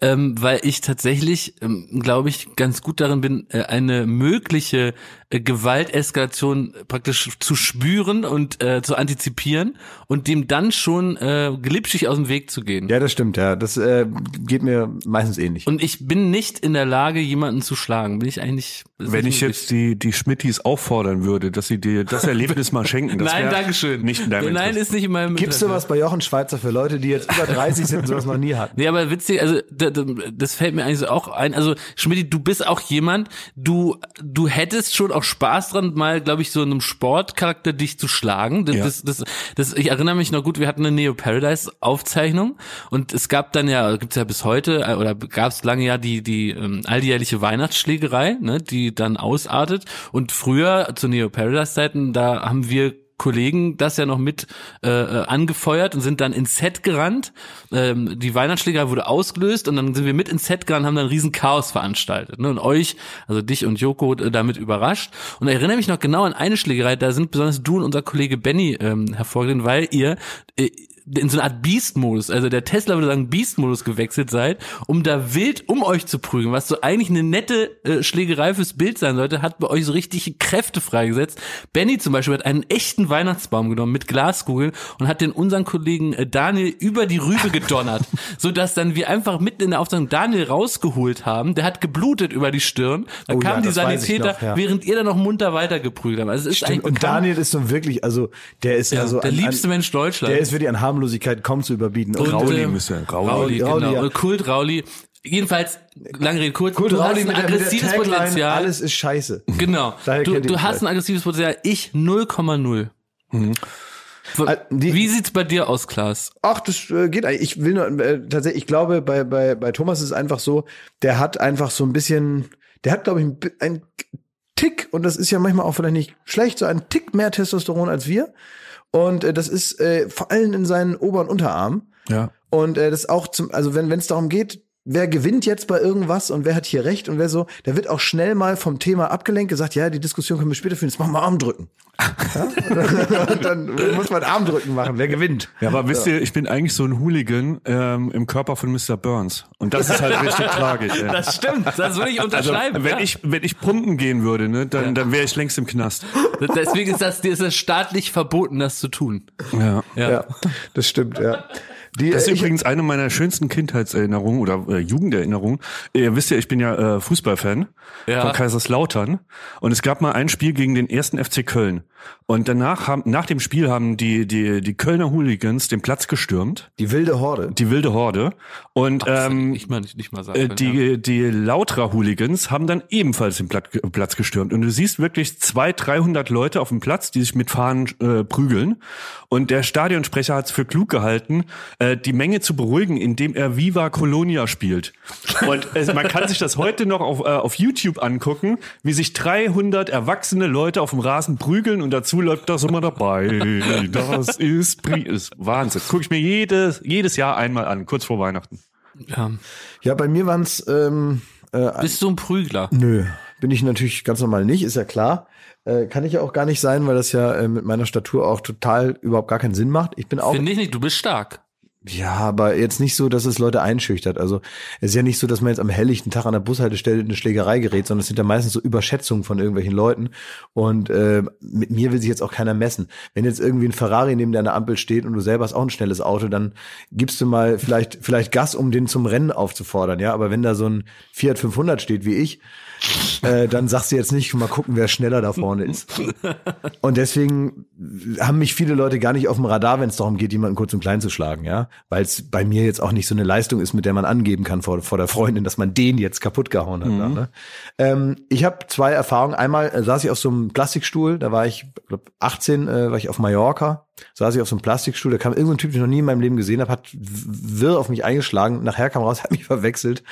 ähm, weil ich tatsächlich, ähm, glaube ich, ganz gut darin bin, äh, eine mögliche äh, Gewalteskalation praktisch zu spüren und äh, zu antizipieren und dem dann schon äh, glitschig aus dem Weg zu gehen. Ja, das stimmt, ja. Das äh, geht mir meistens ähnlich. Und ich bin nicht in der Lage, jemanden zu schlagen. Bin ich eigentlich. Wenn ich jetzt die, die Schmittis auffordern würde, dass sie dir das Erlebnis mal schenken, das [LAUGHS] Nein, Dankeschön. Nicht in deinem Nein, Interesse. ist nicht in meinem Gibst du Interesse. was bei Jochen Schweizer für Leute, die jetzt über 30 sind und sowas noch nie hatten? [LAUGHS] Nee, aber witzig, also da- da- das fällt mir eigentlich so auch ein. Also Schmidt, du bist auch jemand, du du hättest schon auch Spaß dran, mal, glaube ich, so in einem Sportcharakter dich zu schlagen. Das, Ja. das, das, das, ich erinnere mich noch gut, wir hatten eine Neo Paradise Aufzeichnung und es gab dann ja, gibt's ja bis heute äh, oder gab es lange ja die die ähm, alljährliche Weihnachtsschlägerei, ne, die dann ausartet. Und früher zu Neo Paradise Zeiten, da haben wir Kollegen das ja noch mit äh, äh, angefeuert und sind dann ins Set gerannt. Ähm, die Weihnachtsschlägerei wurde ausgelöst und dann sind wir mit ins Set gerannt, haben dann ein riesen Chaos veranstaltet. Ne? Und euch, also dich und Joko, äh, damit überrascht. Und ich erinnere mich noch genau an eine Schlägerei, da sind besonders du und unser Kollege Benny ähm, hervorgegangen, weil ihr äh, in so eine Art Beast-Modus, also der Tesla würde sagen Beast-Modus gewechselt seid, um da wild um euch zu prügeln, was so eigentlich eine nette äh, Schlägerei fürs Bild sein sollte, hat bei euch so richtige Kräfte freigesetzt. Benny zum Beispiel hat einen echten Weihnachtsbaum genommen mit Glaskugeln und hat den unseren Kollegen äh, Daniel über die Rübe gedonnert, [LAUGHS] so dass dann wir einfach mitten in der Aufzeichnung Daniel rausgeholt haben. Der hat geblutet über die Stirn. Da Oh ja, kamen die weiß ich Sanitäter, noch, ja. während ihr dann noch munter weitergeprügelt habt. Also es ist Stimmt. Und Daniel ist so wirklich, also der ist ja, ja, so der an, liebste Mensch Deutschlands. Der ist wirklich an Harmlosigkeit kaum zu überbieten. Und, Rauli ähm, müsste Rauli. Rauli, Rauli, genau. ja. Kult Rauli. Jedenfalls, lange Rede kurz, Gut, du hast Rauli ein mit der aggressives Tagline, Potenzial. alles ist scheiße. Genau. [LAUGHS] Du, du hast ein aggressives Potenzial, ich 0,0. Äh, die- Wie sieht's bei dir aus, Klaas? Ach, das äh, geht eigentlich. Ich will nur, äh, tatsächlich, ich glaube, bei, bei, bei Thomas ist es einfach so, der hat einfach so ein bisschen, der hat, glaube ich, ein, ein Tick, und das ist ja manchmal auch vielleicht nicht schlecht, so ein Tick mehr Testosteron als wir. Und äh, das ist äh, vor allem in seinen Ober- und Unterarm. Ja. Und äh, das auch zum, also wenn wenn es darum geht, wer gewinnt jetzt bei irgendwas und wer hat hier recht und wer so, da wird auch schnell mal vom Thema abgelenkt, gesagt, ja, die Diskussion können wir später führen, jetzt machen wir Armdrücken. Ja? und [LAUGHS] dann muss man Armdrücken machen, wer gewinnt. Ja, aber wisst ihr, ich bin eigentlich so ein Hooligan ähm, im Körper von Mr. Burns. Und das ist halt [LAUGHS] richtig tragisch. Ey. Das stimmt, das würde ich Also, unterschreiben. wenn ja. ich wenn ich pumpen gehen würde, ne, dann dann wäre ich längst im Knast. Deswegen ist das, ist es staatlich verboten, das zu tun. Ja. Ja. Ja, das stimmt, ja. Die, Das ist äh, ich, übrigens eine meiner schönsten Kindheitserinnerungen oder äh, Jugenderinnerungen. Ihr wisst ja, ich bin ja äh, Fußballfan Ja. von Kaiserslautern und es gab mal ein Spiel gegen den ersten FC Köln und danach haben nach dem Spiel haben die die die Kölner Hooligans den Platz gestürmt, die wilde Horde. die wilde Horde und ähm, ich mal nicht, nicht mal sagen. äh, können, ja. die, die Lauterer Hooligans haben dann ebenfalls den Platz, Platz gestürmt. Und du siehst wirklich zwei, 300 Leute auf dem Platz, die sich mit Fahnen äh, prügeln. Und der Stadionsprecher hat es für klug gehalten, äh, die Menge zu beruhigen, indem er Viva Colonia spielt. Und äh, man kann sich das heute noch auf, äh, auf YouTube angucken, wie sich 300 erwachsene Leute auf dem Rasen prügeln und dazu läuft das immer dabei. Das ist, Pri ist Wahnsinn. Gucke ich mir jedes, jedes Jahr einmal an, kurz vor Weihnachten. ja. Ja, bei mir waren's ähm, äh, Bist du ein Prügler? Nö, bin ich natürlich ganz normal nicht, ist ja klar. Äh, kann ich ja auch gar nicht sein, weil das ja äh, mit meiner Statur auch total überhaupt gar keinen Sinn macht. Ich bin auch, Finde ich nicht, du bist stark. Ja, aber jetzt nicht so, dass es Leute einschüchtert. Also es ist ja nicht so, dass man jetzt am helllichten Tag an der Bushaltestelle in eine Schlägerei gerät, sondern es sind ja meistens so Überschätzungen von irgendwelchen Leuten. Und äh, mit mir will sich jetzt auch keiner messen. Wenn jetzt irgendwie ein Ferrari neben deiner Ampel steht und du selber hast auch ein schnelles Auto, dann gibst du mal vielleicht vielleicht Gas, um den zum Rennen aufzufordern. Ja, aber wenn da so ein Fiat 500 steht wie ich, äh, dann sagst du jetzt nicht, mal gucken, wer schneller da vorne ist. [LAUGHS] Und deswegen haben mich viele Leute gar nicht auf dem Radar, wenn es darum geht, jemanden kurz und klein zu schlagen, ja. Weil es bei mir jetzt auch nicht so eine Leistung ist, mit der man angeben kann vor, vor der Freundin, dass man den jetzt kaputt gehauen hat. Mhm. Ne? Ähm, ich habe zwei Erfahrungen. Einmal äh, saß ich auf so einem Plastikstuhl, da war ich glaub, 18, äh, war ich auf Mallorca, saß ich auf so einem Plastikstuhl, da kam irgendein Typ, den ich noch nie in meinem Leben gesehen habe, hat wirr auf mich eingeschlagen, nachher kam raus, [LAUGHS] hat mich verwechselt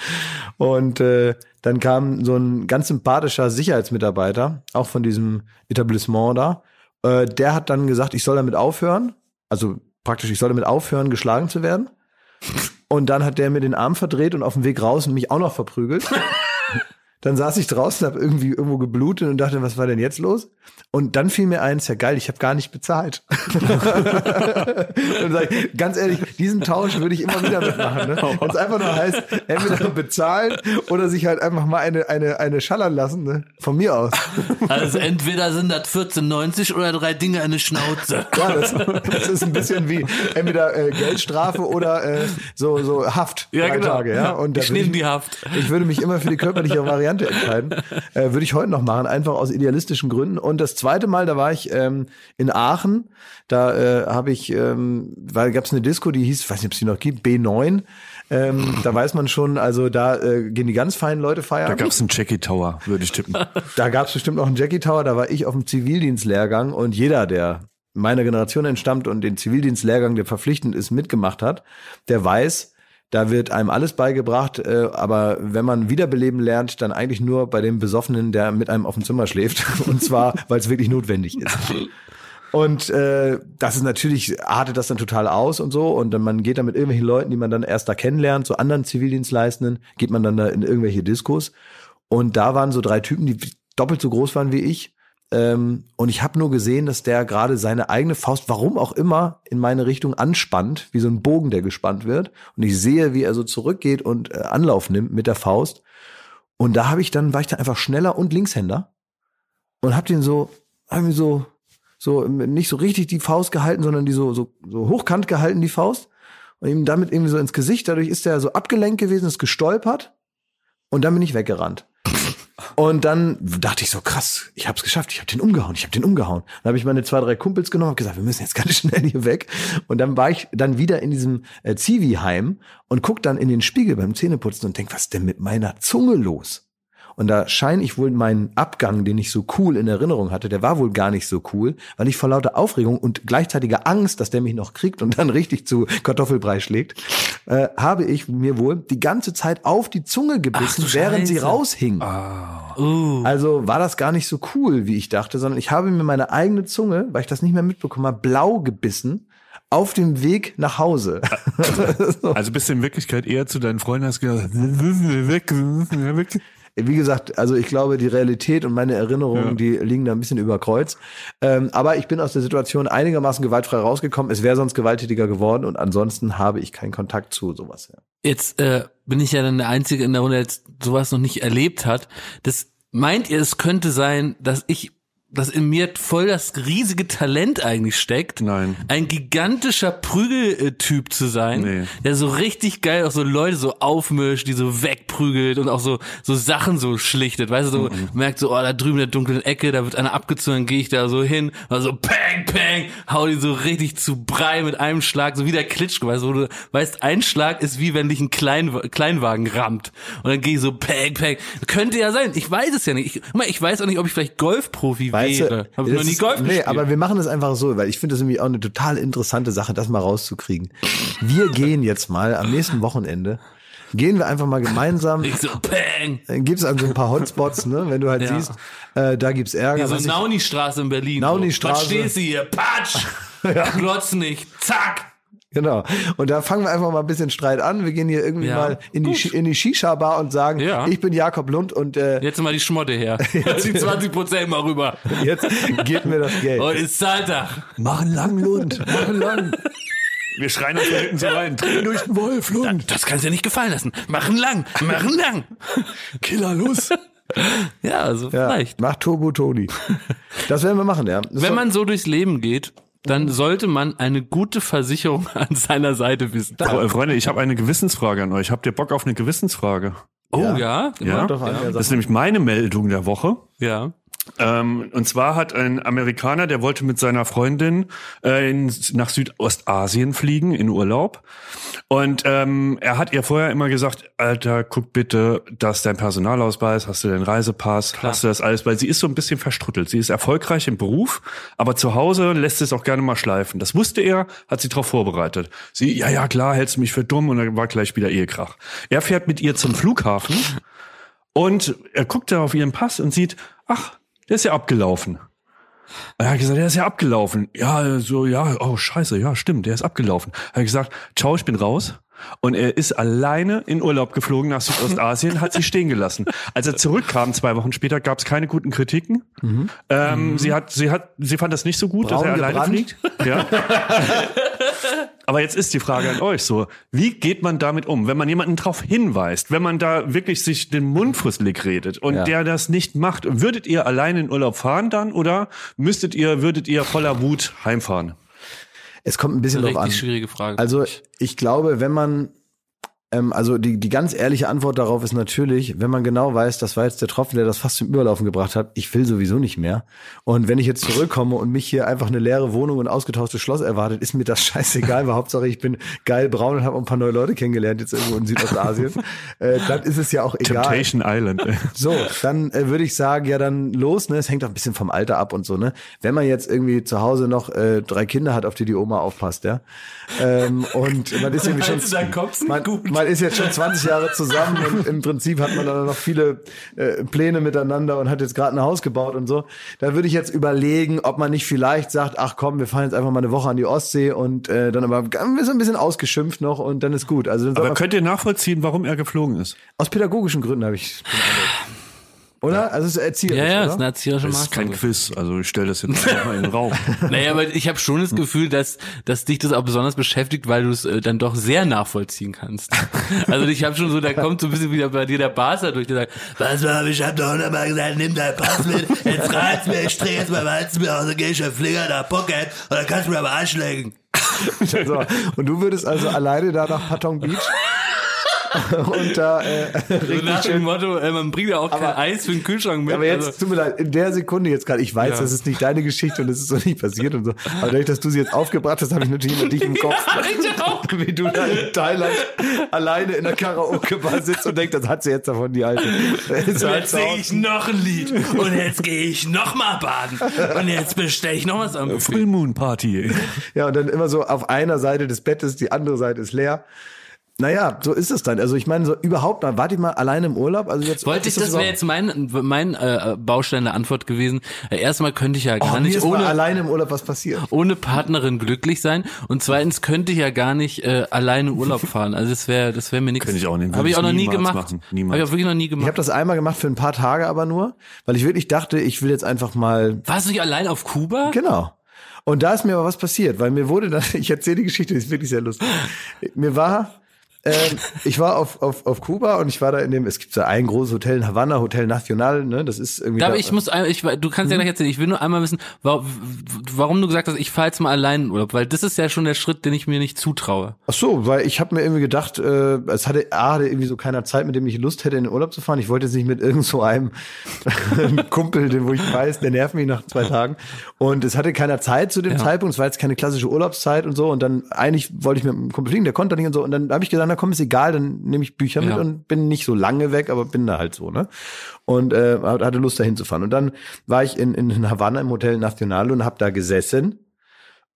und äh, dann kam so ein ganz sympathischer Sicherheitsmitarbeiter, auch von diesem Etablissement da, äh, der hat dann gesagt, ich soll damit aufhören, also praktisch, ich soll damit aufhören, geschlagen zu werden. Und dann hat der mir den Arm verdreht und auf dem Weg raus mich auch noch verprügelt. [LAUGHS] Dann saß ich draußen, habe irgendwie irgendwo geblutet und dachte, was war denn jetzt los? Und dann fiel mir ein, ist ja geil, ich habe gar nicht bezahlt. dann sag ich, ganz ehrlich, diesen Tausch würde ich immer wieder mitmachen. Ne? Wenn es einfach nur heißt, entweder bezahlen oder sich halt einfach mal eine, eine, eine schallern lassen, ne? von mir aus. Also entweder sind das 14,90 oder drei Dinge eine Schnauze. Ja, das, das ist ein bisschen wie entweder äh, Geldstrafe oder äh, so, so Haft. Ja, drei genau. Tage, ja? Und Ich nehme die Haft. Ich würde mich immer für die körperliche Variante entscheiden. [LAUGHS] Äh, würde ich heute noch machen, einfach aus idealistischen Gründen. Und das zweite Mal, da war ich ähm, in Aachen. Da äh, habe ich, ähm, weil gab es eine Disco, die hieß, weiß nicht, ob es die noch gibt, B9. Ähm, da weiß man schon, also da äh, gehen die ganz feinen Leute feiern. Da gab's einen Jackie Tower, würde ich tippen. [LAUGHS] Da gab es bestimmt noch einen Jackie Tower, da war ich auf dem Zivildienstlehrgang und jeder, der meiner Generation entstammt und den Zivildienstlehrgang, der verpflichtend ist, mitgemacht hat, der weiß, da wird einem alles beigebracht, äh, aber wenn man Wiederbeleben lernt, dann eigentlich nur bei dem Besoffenen, der mit einem auf dem Zimmer schläft. [LAUGHS] Und zwar, weil es wirklich notwendig ist. Und äh, das ist natürlich, artet das dann total aus und so. Und dann man geht dann mit irgendwelchen Leuten, die man dann erst da kennenlernt, so anderen Zivildienstleistenden, geht man dann da in irgendwelche Diskos. Und da waren so drei Typen, die doppelt so groß waren wie ich. Ähm, und ich habe nur gesehen, dass der gerade seine eigene Faust, warum auch immer, in meine Richtung anspannt, wie so ein Bogen, der gespannt wird. Und ich sehe, wie er so zurückgeht und äh, Anlauf nimmt mit der Faust. Und da habe ich dann, war ich dann einfach schneller und Linkshänder und hab den so, hab so, so nicht so richtig die Faust gehalten, sondern die so, so, so hochkant gehalten, die Faust. Und ihm damit irgendwie so ins Gesicht. Dadurch ist er so abgelenkt gewesen, ist gestolpert. Und dann bin ich weggerannt. Und dann dachte ich so, krass, ich hab's geschafft, ich hab den umgehauen, ich hab den umgehauen. Dann habe ich meine zwei, drei Kumpels genommen und gesagt, wir müssen jetzt [LAUGHS] ganz schnell hier weg. Und dann war ich dann wieder in diesem äh, Zivi-Heim und guck dann in den Spiegel beim Zähneputzen und denk, was ist denn mit meiner Zunge los? Und da scheine ich wohl meinen Abgang, den ich so cool in Erinnerung hatte, der war wohl gar nicht so cool, weil ich vor lauter Aufregung und gleichzeitiger Angst, dass der mich noch kriegt und dann richtig zu Kartoffelbrei schlägt, äh, habe ich mir wohl die ganze Zeit auf die Zunge gebissen, während sie raushing. Uh. Also war das gar nicht so cool, wie ich dachte, sondern ich habe mir meine eigene Zunge, weil ich das nicht mehr mitbekommen habe, blau gebissen auf dem Weg nach Hause. [LAUGHS] Also bist du in Wirklichkeit eher zu deinen Freunden hast gesagt, [LAUGHS] weg, weg. Wie gesagt, also ich glaube, die Realität und meine Erinnerungen, Ja. die liegen da ein bisschen über Kreuz. Ähm, aber ich bin aus der Situation einigermaßen gewaltfrei rausgekommen. Es wäre sonst gewalttätiger geworden und ansonsten habe ich keinen Kontakt zu sowas. Ja. Jetzt äh, bin ich ja dann der Einzige in der Runde, der jetzt sowas noch nicht erlebt hat. Das meint ihr, es könnte sein, dass ich, dass in mir voll das riesige Talent eigentlich steckt, Nein. ein gigantischer Prügeltyp zu sein, Nee. der so richtig geil auch so Leute so aufmischt, die so wegprügelt und auch so so Sachen so schlichtet, weißt du, so Mhm. merkt so, oh, da drüben in der dunklen Ecke, da wird einer abgezogen, dann gehe ich da so hin, also peng, peng, hau die so richtig zu Brei mit einem Schlag, so wie der Klitschko, weißt du, wo du weißt, ein Schlag ist wie wenn dich ein Klein, Kleinwagen rammt und dann gehe ich so peng, peng, könnte ja sein, ich weiß es ja nicht, ich, ich weiß auch nicht, ob ich vielleicht Golfprofi Weißt wäre, habe ich noch das nie ist- Golf Nee, gespielt. aber wir machen es einfach so, weil ich finde das nämlich auch eine total interessante Sache, das mal rauszukriegen. Wir gehen jetzt mal am nächsten Wochenende, gehen wir einfach mal gemeinsam, ich so peng, gibt es an so ein paar Hotspots, ne, wenn du halt Ja. siehst, äh, da gibt's Ärger. Ja, so Nauni-Straße in Berlin. Nauni-Straße. So. Was stehst du hier? Patsch! [LAUGHS] Glotz nicht. Zack! Genau. Und da fangen wir einfach mal ein bisschen Streit an. Wir gehen hier irgendwie Ja. mal in die, in die Shisha-Bar und sagen, Ja. ich bin Jakob Lund und äh, Jetzt mal die Schmotte her. [LAUGHS] Jetzt die 20 Prozent mal rüber. jetzt geht mir das Geld. Heute ist Zahltag. Machen lang, Lund. Machen lang. Wir schreien uns da hinten so rein. Dreh durch den Wolf, Lund. Das kannst du dir nicht gefallen lassen. Machen lang, machen lang. Killer, los. Ja, also Ja, vielleicht. Macht Turbo Toni. Das werden wir machen, ja. Das Wenn man so durchs Leben geht, dann sollte man eine gute Versicherung [LAUGHS] an seiner Seite wissen. Fre- Freunde, ich habe eine Gewissensfrage an euch. Habt ihr Bock auf eine Gewissensfrage? Oh Ja. ja, Ja, ja, das ist nämlich meine Meldung der Woche. ja. Ähm, und zwar hat ein Amerikaner, der wollte mit seiner Freundin äh, in, nach Südostasien fliegen in Urlaub. Und ähm, er hat ihr vorher immer gesagt, Alter, guck bitte, dass dein Personalausweis, hast du den Reisepass, hast du das alles, weil sie ist so ein bisschen verstruttelt. Sie ist erfolgreich im Beruf, aber zu Hause lässt es auch gerne mal schleifen. Das wusste er, hat sie darauf vorbereitet. Sie, ja, ja, klar, hältst du mich für dumm und dann war gleich wieder Ehekrach. Er fährt mit ihr zum Flughafen und er guckt da auf ihren Pass und sieht, ach, der ist ja abgelaufen. Er hat gesagt, der ist ja abgelaufen. Ja, so, ja, oh, scheiße, ja, stimmt, der ist abgelaufen. Er hat gesagt, ciao, ich bin raus. Und er ist alleine in Urlaub geflogen nach Südostasien, hat sie stehen gelassen. Als er zurückkam, zwei Wochen später, gab es keine guten Kritiken. Ähm, Sie hat, sie hat, sie fand das nicht so gut, dass Braun er alleine gebrannt? fliegt. Ja. [LAUGHS] Aber jetzt ist die Frage an euch so, wie geht man damit um, wenn man jemanden darauf hinweist, wenn man da wirklich sich den Mund fusselig redet und Ja. der das nicht macht, würdet ihr alleine in Urlaub fahren dann oder müsstet ihr, würdet ihr voller Wut heimfahren? Es kommt ein bisschen drauf an. richtig schwierige Frage. Also ich glaube, wenn man, ähm, also die, die ganz ehrliche Antwort darauf ist natürlich, wenn man genau weiß, das war jetzt der Tropfen, der das fast zum Überlaufen gebracht hat, ich will sowieso nicht mehr. Und wenn ich jetzt zurückkomme und mich hier einfach eine leere Wohnung und ausgetauschtes Schloss erwartet, ist mir das [LAUGHS] scheißegal, weil Hauptsache ich bin geil braun und habe ein paar neue Leute kennengelernt jetzt irgendwo in Südostasien. [LAUGHS] äh, dann ist es ja auch egal. Temptation Island. [LAUGHS] So, dann äh, würde ich sagen, ja dann los, ne? Es hängt auch ein bisschen vom Alter ab und so, ne? Wenn man jetzt irgendwie zu Hause noch äh, drei Kinder hat, auf die die Oma aufpasst, ja. Ähm, und man ist irgendwie schon, man, gut. Man ist jetzt schon 20 Jahre zusammen und im Prinzip hat man dann noch viele äh, Pläne miteinander und hat jetzt gerade ein Haus gebaut und so. Da würde ich jetzt überlegen, ob man nicht vielleicht sagt, ach komm, wir fahren jetzt einfach mal eine Woche an die Ostsee und äh, dann aber so ein bisschen ausgeschimpft noch und dann ist gut. Also Aber könnt ihr nachvollziehen, warum er geflogen ist? aus pädagogischen Gründen habe ich. [LAUGHS] Oder? Also es ist erzieherisch, ja, ja, oder? ist eine erzieherische Das ist kein Maßnahme. Quiz, also ich stelle das jetzt einfach mal in den Raum. [LAUGHS] Naja, aber ich habe schon das Gefühl, dass, dass dich das auch besonders beschäftigt, weil du es äh, dann doch sehr nachvollziehen kannst. [LAUGHS] Also ich habe schon so, da kommt so ein bisschen wieder bei dir der Barster durch, der sagt, was war, ich hab doch hundertmal gesagt, nimm dein Pass mit, jetzt reizt mir, ich dreh jetzt mal Weizen mir aus, dann geh ich auf Flieger nach Pocket und dann kannst du mir aber Arsch lecken. [LAUGHS] So. Und du würdest also alleine da nach Patong Beach [LAUGHS] und da äh, So nach dem. Motto, äh, man bringt ja auch kein Aber- Eis für den Kühlschrank mit. Aber jetzt, also, tut mir leid, in der Sekunde jetzt gerade, ich weiß, Ja. das ist nicht deine Geschichte und das ist so nicht passiert und so. Aber dadurch, dass du sie jetzt aufgebracht hast, habe ich natürlich immer dich im [LAUGHS] Kopf. ich auch. [LAUGHS] Wie du da in Thailand alleine in der Karaoke-Bar sitzt und denkst, das hat sie jetzt davon, die Alte. Halt jetzt so singe ich noch ein Lied und jetzt gehe ich noch mal baden und jetzt bestelle ich noch was am Buffet. Full Moon Party. Ja, und dann immer so auf einer Seite des Bettes, die andere Seite ist leer. Naja, so ist es dann. Also ich meine, so überhaupt mal, wart ihr mal alleine im Urlaub? Also jetzt Wollte ich, ist das wäre jetzt mein, mein äh, Baustein der Antwort gewesen. Äh, erstmal könnte ich ja gar oh, nicht ist mal ohne, alleine im Urlaub was passiert. ohne Partnerin glücklich sein. Und zweitens könnte ich ja gar nicht äh, alleine Urlaub [LAUGHS] fahren. Also das wäre das wäre mir nichts. Könnte ich auch nicht. Habe ich ich auch noch nie gemacht. Habe ich auch wirklich noch nie Ich habe gemacht. das einmal gemacht für ein paar Tage aber nur, weil ich wirklich dachte, ich will jetzt einfach mal Warst du nicht allein auf Kuba? Genau. Und da ist mir aber was passiert, weil mir wurde dann, [LAUGHS] ich erzähle die Geschichte, die ist wirklich sehr lustig. Mir war, ähm, ich war auf, auf, auf Kuba und ich war da in dem, es gibt so ein großes Hotel in Havanna, Hotel Nacional, ne, das ist irgendwie. Da, da, ich muss, ich, du kannst ja gleich erzählen. Ich will nur einmal wissen, warum, du gesagt hast, ich fahre jetzt mal allein in Urlaub, weil das ist ja schon der Schritt, den ich mir nicht zutraue. Ach so, weil ich habe mir irgendwie gedacht, äh, es hatte A, hatte irgendwie so keiner Zeit, mit dem ich Lust hätte, in den Urlaub zu fahren. Ich wollte jetzt nicht mit irgend so einem [LAUGHS] Kumpel, den wo ich weiß, der nervt mich nach zwei Tagen. Und es hatte keiner Zeit zu dem Ja. Zeitpunkt. Es war jetzt keine klassische Urlaubszeit und so. Und dann eigentlich wollte ich mit einem Kumpel fliegen, der konnte nicht und so. Und dann habe ich gesagt, komm, ist egal, dann nehme ich Bücher mit Ja. und bin nicht so lange weg, aber bin da halt so, ne? Und äh, hatte Lust dahin zu fahren. Und dann war ich in, in Havanna im Hotel Nacional und habe da gesessen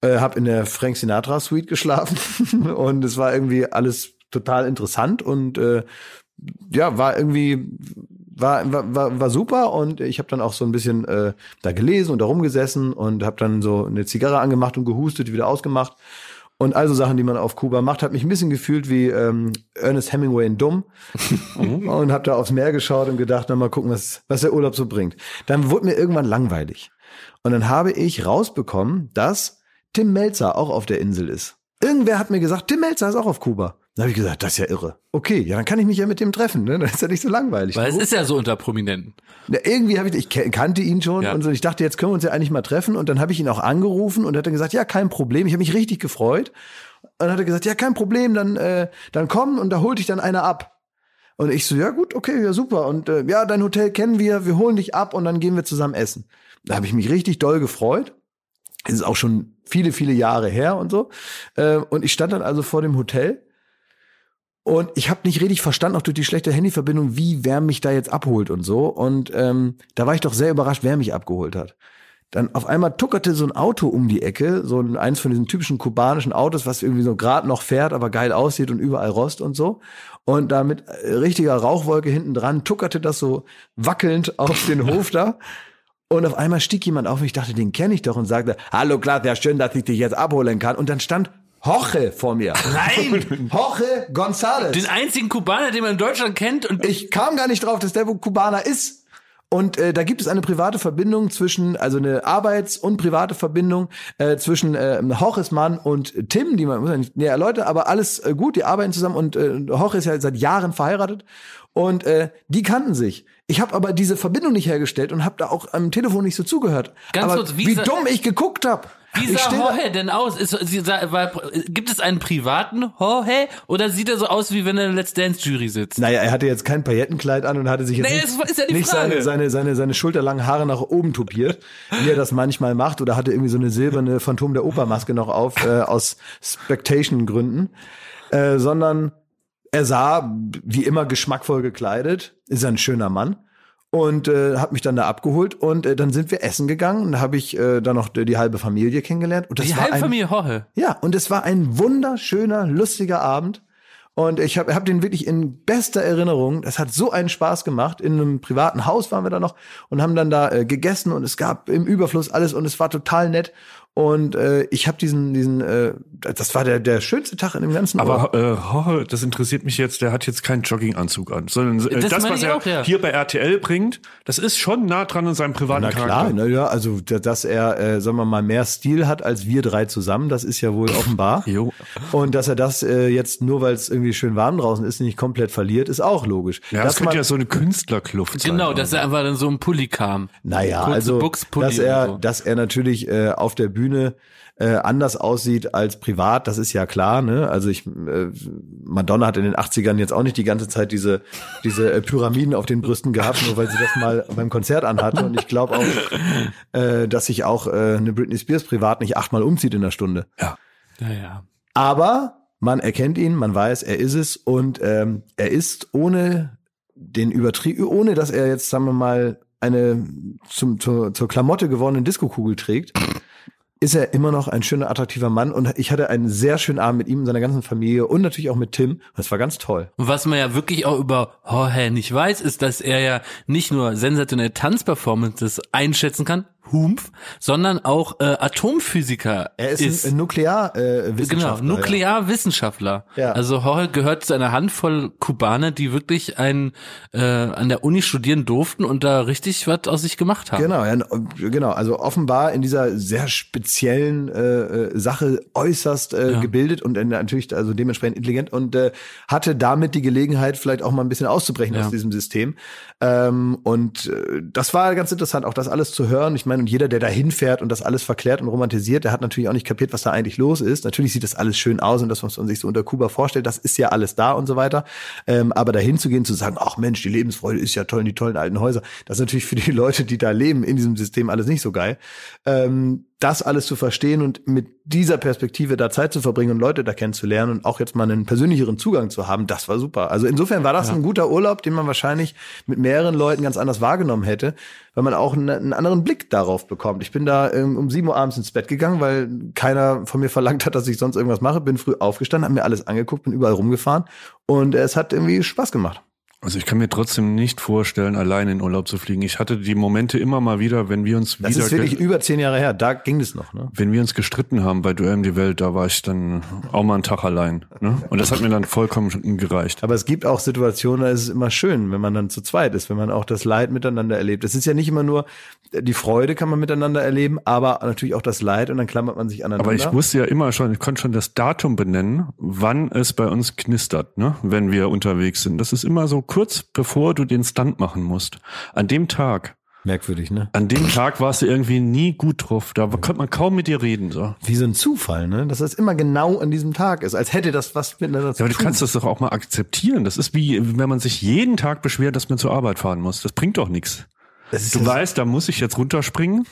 äh, habe in der Frank Sinatra Suite geschlafen [LAUGHS] und es war irgendwie alles total interessant und äh, ja war irgendwie war, war, war, war super und ich habe dann auch so ein bisschen äh, da gelesen und da rumgesessen und habe dann so eine Zigarre angemacht und gehustet, wieder ausgemacht und also Sachen, die man auf Kuba macht, hat mich ein bisschen gefühlt wie ähm, Ernest Hemingway in Dumm und habe da aufs Meer geschaut und gedacht, na mal gucken, was, was der Urlaub so bringt. Dann wurde mir irgendwann langweilig und dann habe ich rausbekommen, dass Tim Melzer auch auf der Insel ist. Irgendwer hat mir gesagt, Tim Melzer ist auch auf Kuba. Dann habe ich gesagt, das ist ja irre. Okay, ja, dann kann ich mich ja mit dem treffen, ne? Dann ist ja nicht so langweilig. Weil es ist ja so unter Prominenten. Ja, irgendwie habe ich, ich kannte ihn schon Ja. und so. Ich dachte, jetzt können wir uns ja eigentlich mal treffen. Und dann habe ich ihn auch angerufen und hat dann gesagt, ja, kein Problem. Ich habe mich richtig gefreut. Und dann hat er gesagt, ja, kein Problem, dann, äh, dann komm und da holt dich dann einer ab. Und ich so, ja gut, okay, ja super. Und äh, ja, dein Hotel kennen wir, wir holen dich ab und dann gehen wir zusammen essen. Da habe ich mich richtig doll gefreut. Es ist auch schon viele, viele Jahre her und so. Äh, und ich stand dann also vor dem Hotel und ich habe nicht richtig verstanden, auch durch die schlechte Handyverbindung, wie wer mich da jetzt abholt und so. Und ähm, da war ich doch sehr überrascht, wer mich abgeholt hat. Dann auf einmal tuckerte so ein Auto um die Ecke, so ein, eins von diesen typischen kubanischen Autos, was irgendwie so gerade noch fährt, aber geil aussieht und überall Rost und so. Und da mit äh, richtiger Rauchwolke hinten dran tuckerte das so wackelnd auf den Hof da. Und auf einmal stieg jemand auf, ich dachte, den kenne ich doch und sagte, hallo klar, ja schön, dass ich dich jetzt abholen kann. Und dann stand Hoche vor mir. Nein! [LAUGHS] Hoche González. Den einzigen Kubaner, den man in Deutschland kennt und Ich kam gar nicht drauf, dass der Kubaner ist. Und äh, da gibt es eine private Verbindung zwischen, also eine Arbeits- und private Verbindung äh, zwischen äh, Hoches Mann und Tim, die man muss ja nicht näher erläutern, aber alles äh, gut, die arbeiten zusammen und äh, Hoche ist ja seit Jahren verheiratet und äh, die kannten sich. Ich habe aber diese Verbindung nicht hergestellt und habe da auch am Telefon nicht so zugehört. Ganz aber kurz, wie wie dumm ich geguckt habe. Wie sah Jorge denn aus? Ist, sah- war, gibt es einen privaten Jorge oder sieht er so aus, wie wenn er in der Let's Dance Jury sitzt? Naja, er hatte jetzt kein Paillettenkleid an und hatte sich jetzt Nee, nicht, ja nicht seine, seine, seine, seine schulterlangen Haare nach oben tupiert, wie er das manchmal macht, oder hatte irgendwie so eine silberne Phantom der Opermaske noch auf, äh, aus Spectation-Gründen, äh, sondern er sah wie immer geschmackvoll gekleidet, ist ein schöner Mann und äh, hat mich dann da abgeholt und äh, dann sind wir essen gegangen und da habe ich äh, dann noch die, die halbe Familie kennengelernt und das Die war halbe ein, Familie Jorge. ja, und es war ein wunderschöner, lustiger Abend. Und ich habe hab den wirklich in bester Erinnerung. Das hat so einen Spaß gemacht. In einem privaten Haus waren wir da noch und haben dann da äh, gegessen und es gab im Überfluss alles und es war total nett. Und äh, ich habe diesen, diesen, äh, das war der, der schönste Tag in dem ganzen. Aber äh, Jorge, das interessiert mich jetzt, der hat jetzt keinen Jogginganzug an, sondern äh, Das das, was ich er auch, ja. hier bei RTL bringt, das ist schon nah dran an seinem privaten Na klar, Charakter. na ja, also da- dass er, äh, sagen wir mal, mehr Stil hat als wir drei zusammen, das ist ja wohl offenbar. Jo. Und dass er das äh, jetzt nur, weil es irgendwie schön warm draußen ist, nicht komplett verliert, ist auch logisch. Ja, das Dass könnte man- ja so eine Künstlerkluft sein. Genau, dass er einfach dann so ein Pulli kam. Naja, Kurze also dass er, so. dass er natürlich äh, auf der Bühne äh, anders aussieht als privat, das ist ja klar. Ne? Also ich, äh, Madonna hat in den 80ern jetzt auch nicht die ganze Zeit diese diese äh, Pyramiden auf den Brüsten gehabt, nur weil sie das mal beim Konzert anhatte. Und ich glaube auch, äh, dass sich auch äh, eine Britney Spears privat nicht achtmal umzieht in der Stunde. Naja. Aber man erkennt ihn, man weiß, er ist es und ähm, er ist ohne den Übertrieb, ohne dass er jetzt, sagen wir mal, eine zum, zur, zur Klamotte gewordene Diskokugel trägt, ist er immer noch ein schöner, attraktiver Mann. Und ich hatte einen sehr schönen Abend mit ihm und seiner ganzen Familie und natürlich auch mit Tim. Das war ganz toll. Und was man ja wirklich auch über Jorge nicht weiß, ist, dass er ja nicht nur sensationelle Tanzperformances einschätzen kann, Humph, sondern auch äh, Atomphysiker Er ist, ein, ein Nuklear äh, Genau, Wissenschaftler. Nuklearwissenschaftler. Ja. Also Jorge gehört zu einer Handvoll Kubaner, die wirklich ein, äh, an der Uni studieren durften und da richtig was aus sich gemacht haben. Genau, ja, genau. Also offenbar in dieser sehr speziellen äh, äh, Sache äußerst äh, Ja. gebildet und äh, natürlich also dementsprechend intelligent und äh, hatte damit die Gelegenheit, vielleicht auch mal ein bisschen auszubrechen Ja. aus diesem System. Ähm, und äh, das war ganz interessant, auch das alles zu hören. Ich meine, und jeder, der da hinfährt und das alles verklärt und romantisiert, der hat natürlich auch nicht kapiert, was da eigentlich los ist. Natürlich sieht das alles schön aus und das, was man sich so unter Kuba vorstellt, das ist ja alles da und so weiter. Ähm, aber dahin zu gehen, zu sagen, ach Mensch, die Lebensfreude ist ja toll, die tollen alten Häuser, das ist natürlich für die Leute, die da leben, in diesem System alles nicht so geil. Ähm, das alles zu verstehen und mit dieser Perspektive da Zeit zu verbringen und Leute da kennenzulernen und auch jetzt mal einen persönlicheren Zugang zu haben, das war super. Also insofern war das ein guter Urlaub, den man wahrscheinlich mit mehreren Leuten ganz anders wahrgenommen hätte, weil man auch einen, einen anderen Blick darauf bekommt. Ich bin da ähm, um sieben Uhr abends ins Bett gegangen, weil keiner von mir verlangt hat, dass ich sonst irgendwas mache. Bin früh aufgestanden, habe mir alles angeguckt, bin überall rumgefahren und es hat irgendwie Spaß gemacht. Also ich kann mir trotzdem nicht vorstellen, allein in Urlaub zu fliegen. Ich hatte die Momente immer mal wieder, wenn wir uns Das wieder ist wirklich über zehn Jahre her. Da ging es noch. Ne? wenn wir uns gestritten haben bei Duell um die Welt, da war ich dann auch mal einen Tag allein. Ne? Und das hat mir dann vollkommen gereicht. Aber es gibt auch Situationen, da ist es immer schön, wenn man dann zu zweit ist, wenn man auch das Leid miteinander erlebt. Es ist ja nicht immer nur die Freude kann man miteinander erleben, aber natürlich auch das Leid und dann klammert man sich aneinander. Aber ich wusste ja immer schon, ich konnte schon das Datum benennen, wann es bei uns knistert, ne? wenn wir unterwegs sind. Das ist immer so kurz bevor du den Stunt machen musst. An dem Tag Merkwürdig, ne? An dem Tag warst du irgendwie nie gut drauf. Da konnte man kaum mit dir reden. So. Wie so ein Zufall, ne? Dass das immer genau an diesem Tag ist, als hätte das was miteinander zu Ja, aber tun. du kannst das doch auch mal akzeptieren. Das ist wie, wenn man sich jeden Tag beschwert, dass man zur Arbeit fahren muss. Das bringt doch nichts. Das ist Du weißt, da muss ich jetzt runterspringen.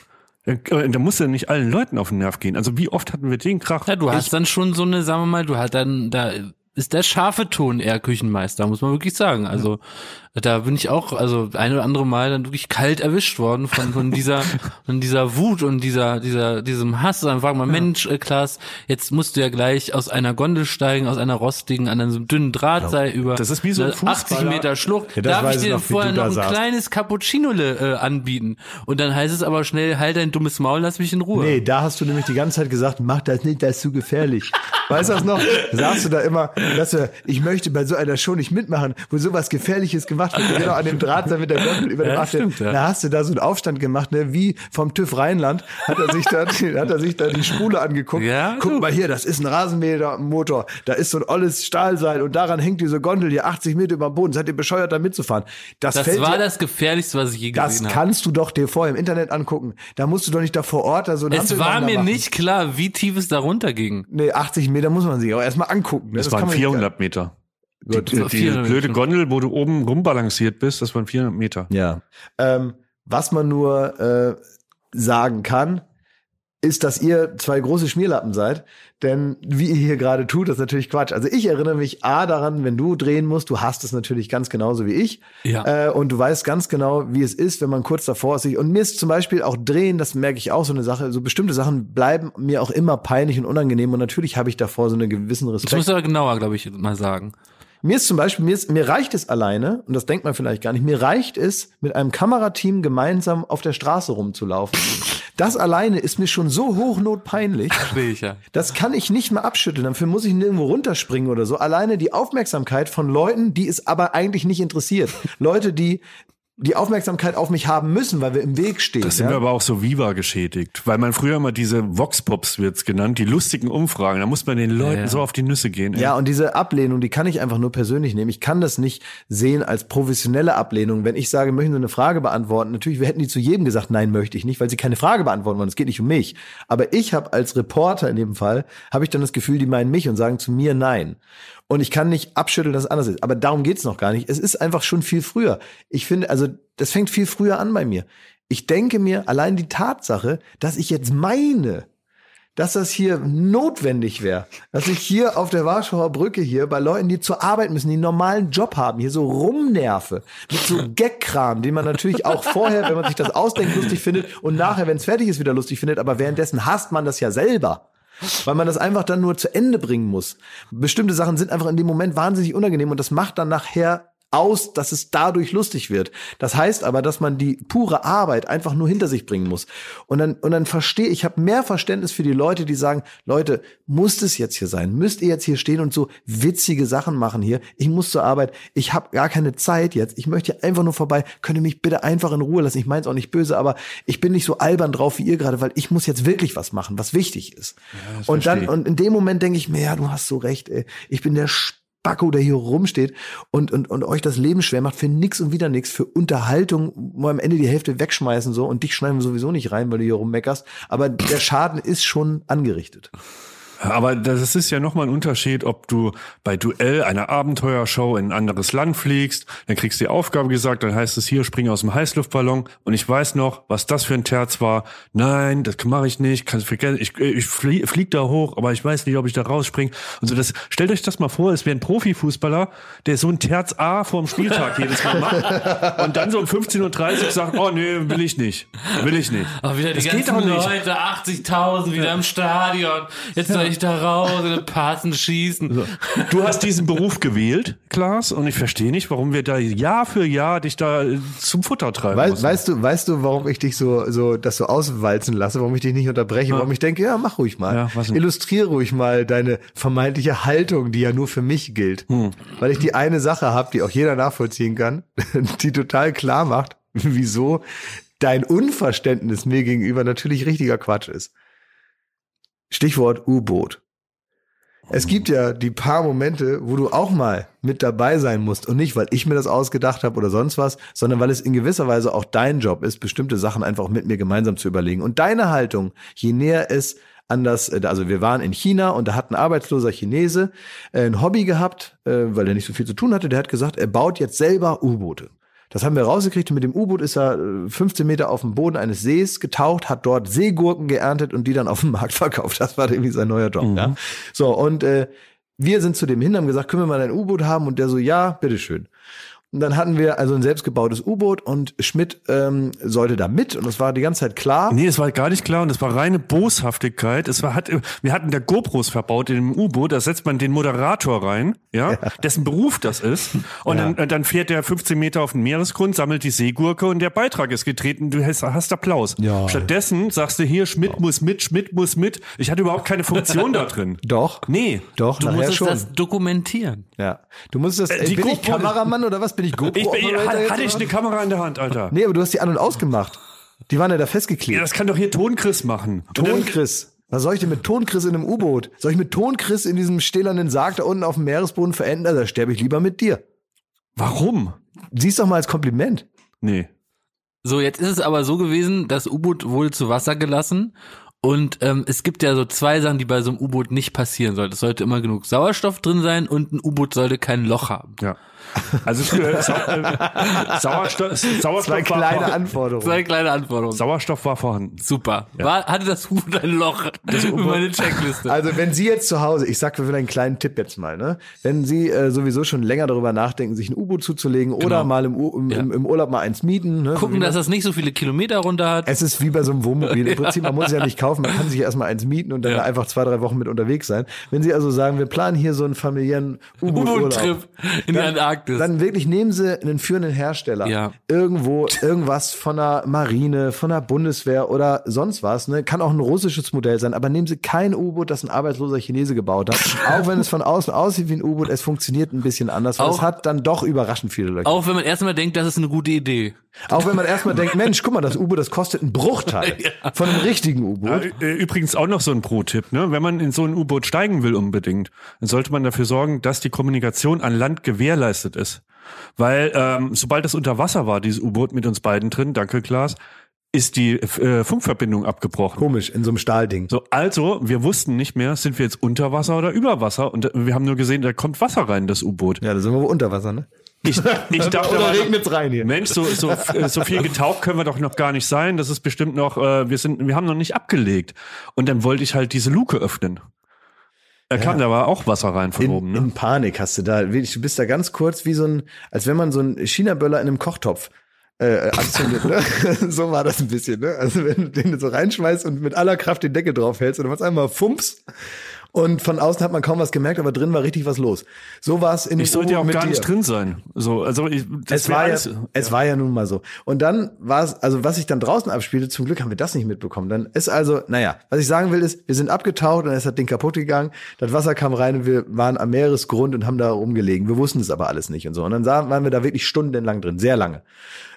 Äh, Da muss ja nicht allen Leuten auf den Nerv gehen. Also wie oft hatten wir den Krach? Ja, du hast dann schon so eine, sagen wir mal, du hast dann, da ist der scharfe Ton eher Küchenmeister, muss man wirklich sagen. Also da bin ich auch, also ein oder andere Mal dann wirklich kalt erwischt worden von, von dieser, von dieser Wut und dieser, dieser, diesem Hass. Dann fragt man, Mensch, äh, Klaas, jetzt musst du ja gleich aus einer Gondel steigen, aus einer rostigen, an einem dünnen Drahtseil über Das ist wie so ein 80 Fußballer. Meter Schlucht. Ja, Darf ich dir noch, vorher noch ein saßt. kleines Cappuccinole äh, anbieten? Und dann heißt es aber schnell, halt dein dummes Maul, lass mich in Ruhe. Nee, da hast du nämlich die ganze Zeit gesagt, mach das nicht, das ist zu gefährlich. Weißt du das noch? Sagst du da immer, dass du, ich möchte bei so einer Show nicht mitmachen, wo sowas Gefährliches gemacht wird, genau an dem Draht sein mit der Gondel über dem Ja, stimmt, ja. Da hast du da so einen Aufstand gemacht, ne, wie vom TÜV Rheinland, hat er sich da, hat er sich da die Spule angeguckt. Ja, Guck du. mal hier, das ist ein Rasenmähermotor, da ist so ein olles Stahlseil und daran hängt diese Gondel hier 80 Meter über dem Boden. Seid ihr bescheuert, da mitzufahren? Das, Das fällt war dir- das Gefährlichste, was ich je das gesehen habe. kannst du doch dir vorher im Internet angucken. Da musst du doch nicht da vor Ort da so eine Es war mir machen. nicht klar, wie tief es da runterging. Nee, 80 Meter muss man sich auch erstmal angucken. ne? Das, waren man nicht- 400 Meter. Die, war die 400 blöde Meter. Gondel, wo du oben rumbalanciert bist, das waren 400 Meter. Ja. Ähm, was man nur äh, sagen kann, ist, dass ihr zwei große Schmierlappen seid. Denn wie ihr hier gerade tut, das ist natürlich Quatsch. Also ich erinnere mich A daran, wenn du drehen musst, du hast es natürlich ganz genauso wie ich. Ja. Äh, und du weißt ganz genau, wie es ist, wenn man kurz davor ist. Und mir ist zum Beispiel auch drehen, das merke ich auch so eine Sache, so bestimmte Sachen bleiben mir auch immer peinlich und unangenehm. Und natürlich habe ich davor so einen gewissen Respekt. Das musst du aber genauer, glaube ich, mal sagen. Mir ist zum Beispiel, mir, ist, mir reicht es alleine, und das denkt man vielleicht gar nicht, mir reicht es, mit einem Kamerateam gemeinsam auf der Straße rumzulaufen. Das alleine ist mir schon so hochnotpeinlich. Verstehe ich ja. Das kann ich nicht mal abschütteln. Dafür muss ich nirgendwo runterspringen oder so. Alleine die Aufmerksamkeit von Leuten, die es aber eigentlich nicht interessiert. Leute, die die Aufmerksamkeit auf mich haben müssen, weil wir im Weg stehen. Das sind ja? wir aber auch so Viva geschädigt, weil man früher immer diese Vox-Pops wird's genannt, die lustigen Umfragen, da muss man den Leuten ja. so auf die Nüsse gehen. ey. Ja, und diese Ablehnung, die kann ich einfach nur persönlich nehmen. Ich kann das nicht sehen als professionelle Ablehnung. Wenn ich sage, möchten Sie eine Frage beantworten, natürlich, wir hätten die zu jedem gesagt, nein, möchte ich nicht, weil sie keine Frage beantworten wollen. Es geht nicht um mich. Aber ich habe als Reporter in dem Fall, habe ich dann das Gefühl, die meinen mich und sagen zu mir nein. Und ich kann nicht abschütteln, dass es anders ist. Aber darum geht's noch gar nicht. Es ist einfach schon viel früher. Ich finde, also das fängt viel früher an bei mir. Ich denke mir allein die Tatsache, dass ich jetzt meine, dass das hier notwendig wäre, dass ich hier auf der Warschauer Brücke hier bei Leuten, die zur Arbeit müssen, die einen normalen Job haben, hier so rumnerve mit so [LAUGHS] Gagkram, den man natürlich auch vorher, wenn man sich das ausdenkt, lustig findet und nachher, wenn es fertig ist, wieder lustig findet, aber währenddessen hasst man das ja selber. Weil man das einfach dann nur zu Ende bringen muss. Bestimmte Sachen sind einfach in dem Moment wahnsinnig unangenehm und das macht dann nachher aus, dass es dadurch lustig wird. Das heißt aber, dass man die pure Arbeit einfach nur hinter sich bringen muss. Und dann, und dann verstehe ich, habe mehr Verständnis für die Leute, die sagen, Leute, muss es jetzt hier sein? Müsst ihr jetzt hier stehen und so witzige Sachen machen hier? Ich muss zur Arbeit, ich habe gar keine Zeit jetzt. Ich möchte einfach nur vorbei. Könnt ihr mich bitte einfach in Ruhe lassen? Ich meine es auch nicht böse, aber ich bin nicht so albern drauf wie ihr gerade, weil ich muss jetzt wirklich was machen, was wichtig ist. und dann, und in dem Moment denke ich mir, ja, du hast so recht, ey. Ich bin der Spacko, der hier rumsteht und, und, und euch das Leben schwer macht für nix und wieder nix, für Unterhaltung, wo am Ende die Hälfte wegschmeißen so und dich schneiden wir sowieso nicht rein, weil du hier rummeckerst. Aber der Schaden ist schon angerichtet. Aber das ist ja nochmal ein Unterschied, ob du bei Duell einer Abenteuershow in ein anderes Land fliegst, dann kriegst du die Aufgabe gesagt, dann heißt es hier, spring aus dem Heißluftballon und ich weiß noch, was das für ein Terz war. Nein, das mache ich nicht, kannst vergessen, ich, ich flieg, flieg da hoch, aber ich weiß nicht, ob ich da rausspring. Und so das, stellt euch das mal vor, es wäre ein Profifußballer, der so ein Terz A vorm Spieltag [LAUGHS] jedes Mal macht und dann so um 15.30 Uhr sagt, oh nee, will ich nicht, will ich nicht. Aber wieder die Das geht ganzen doch nicht. Leute, 80.000 wieder im Stadion. Jetzt soll ich da raus in den Passen schießen. Du hast diesen Beruf gewählt, Klaas, und ich verstehe nicht, warum wir da Jahr für Jahr dich da äh, zum Futter treiben Weißt, müssen. weißt du, weißt du, warum ich dich so, so, das so auswalzen lasse, warum ich dich nicht unterbreche, warum ich denke, ja, mach ruhig mal. Ja? Illustriere ruhig mal deine vermeintliche Haltung, die ja nur für mich gilt. Hm. Weil ich die eine Sache habe, die auch jeder nachvollziehen kann, [LAUGHS] die total klar macht, [LAUGHS] wieso dein Unverständnis mir gegenüber natürlich richtiger Quatsch ist. Stichwort U-Boot. Es gibt ja die paar Momente, wo du auch mal mit dabei sein musst und nicht, weil ich mir das ausgedacht habe oder sonst was, sondern weil es in gewisser Weise auch dein Job ist, bestimmte Sachen einfach mit mir gemeinsam zu überlegen. Und deine Haltung, je näher es an das, äh, also wir waren in China und da hat ein arbeitsloser Chinese äh, ein Hobby gehabt, äh, weil er nicht so viel zu tun hatte. Der hat gesagt, er baut jetzt selber U-Boote. Das haben wir rausgekriegt und mit dem U-Boot ist er 15 Meter auf dem Boden eines Sees getaucht, hat dort Seegurken geerntet und die dann auf dem [LAUGHS] Markt verkauft. Das war irgendwie sein neuer Job. Mhm. Ja. So, und äh, wir sind zu dem hin, haben gesagt, können wir mal ein U-Boot haben? Und der so, ja, bitteschön. Und dann hatten wir also ein selbstgebautes U-Boot und Schmidt ähm, sollte da mit und das war die ganze Zeit klar. Nee, es war gar nicht klar und es war reine Boshaftigkeit. Es war, hat, wir hatten da GoPros verbaut in dem U-Boot, da setzt man den Moderator rein, ja, ja. dessen Beruf das ist. Und ja. dann, dann fährt der 15 Meter auf den Meeresgrund, sammelt die Seegurke und der Beitrag ist getreten, du hast, hast Applaus. Ja. Stattdessen sagst du hier, Schmidt muss mit, Schmidt muss mit. Ich hatte überhaupt keine Funktion da drin. [LAUGHS] Doch. Nee. Doch, du musst das dokumentieren. Ja. Du musst das, äh, bin ich Kameramann oder was? Bin ich GoPro? Ich bin, hatte ich eine Kamera in der Hand, Alter. Nee, aber du hast die an- und ausgemacht. Die waren ja da festgeklebt. Ja, das kann doch hier Tonchris machen. Tonchris. Was soll ich denn mit Tonchris in einem U-Boot? Soll ich mit Tonchris in diesem stählernen Sarg da unten auf dem Meeresboden verenden? Also, da sterbe ich lieber mit dir. Warum? Siehst doch mal als Kompliment. Nee. So, jetzt ist es aber so gewesen, das U-Boot wurde zu Wasser gelassen und ähm, es gibt ja so zwei Sachen, die bei so einem U-Boot nicht passieren sollten. Es sollte immer genug Sauerstoff drin sein und ein U-Boot sollte kein Loch haben. Ja. Also äh, Sau äh, [LAUGHS] Sauerstoff, Sauerstoff Zwei kleine Anforderungen. Zwei kleine Anforderungen. Sauerstoff war vorhanden. Super. Ja. War, hatte das U-Boot ein Loch? Das [LAUGHS] U meine Checkliste. Also wenn Sie jetzt zu Hause, ich sag für einen kleinen Tipp jetzt mal, ne, wenn Sie äh, sowieso schon länger darüber nachdenken, sich ein U-Boot zuzulegen genau. oder mal im, im, ja. im, Urlaub mal eins mieten, ne, gucken, so dass das nicht so viele Kilometer runter hat. Es ist wie bei so einem Wohnmobil. [LAUGHS] Im Prinzip, man muss es ja nicht kaufen, man kann sich erstmal eins mieten und dann ja. einfach zwei, drei Wochen mit unterwegs sein. Wenn Sie also sagen, wir planen hier so einen familiären U-Boot-Trip in die Antarktis, dann wirklich nehmen Sie einen führenden Hersteller ja. irgendwo irgendwas von der Marine, von der Bundeswehr oder sonst was. Ne? Kann auch ein russisches Modell sein, aber nehmen Sie kein U-Boot, das ein arbeitsloser Chinese gebaut hat. [LAUGHS] auch wenn es von außen aussieht wie ein U-Boot, es funktioniert ein bisschen anders. Auch, es hat dann doch überraschend viele Löcher. Auch wenn man erstmal denkt, das ist eine gute Idee. Auch wenn man erstmal denkt, Mensch, guck mal, das U-Boot, das kostet einen Bruchteil [LAUGHS] ja. von einem richtigen U-Boot. Übrigens auch noch so ein Pro-Tipp, ne? Wenn man in so ein U-Boot steigen will unbedingt, dann sollte man dafür sorgen, dass die Kommunikation an Land gewährleistet ist. Weil ähm, sobald das unter Wasser war, dieses U-Boot mit uns beiden drin, danke Klaas, ist die äh, Funkverbindung abgebrochen. Komisch, in so einem Stahlding. So, also, wir wussten nicht mehr, sind wir jetzt unter Wasser oder über Wasser? Und äh, wir haben nur gesehen, da kommt Wasser rein, das U-Boot. Ja, da sind wir wohl unter Wasser, ne? Ich, ich [LAUGHS] dachte, oder regnet's rein hier. Mensch, so, so, so viel getaucht können wir doch noch gar nicht sein. Das ist bestimmt noch, äh, wir sind, wir haben noch nicht abgelegt. Und dann wollte ich halt diese Luke öffnen. Er kam, ja. da war auch Wasser rein von in, oben. Ne? In Panik hast du da. Du bist da ganz kurz wie so ein, als wenn man so einen China-Böller in einem Kochtopf äh, anzündet. ne? [LAUGHS] so war das ein bisschen. Ne? Also wenn du den so reinschmeißt und mit aller Kraft den Deckel drauf hältst und dann machst einmal Fumps und von außen hat man kaum was gemerkt, aber drin war richtig was los. So war es in Ich sollte ja auch gar dir. nicht drin sein. So, also ich, das es war ja, es war ja nun mal so. Und dann war es, also was sich dann draußen abspielte, zum Glück haben wir das nicht mitbekommen. Dann ist also, naja, was ich sagen will ist, wir sind abgetaucht und es hat Ding kaputt gegangen. Das Wasser kam rein und wir waren am Meeresgrund und haben da rumgelegen. Wir wussten es aber alles nicht und so. Und dann waren wir da wirklich stundenlang drin, sehr lange.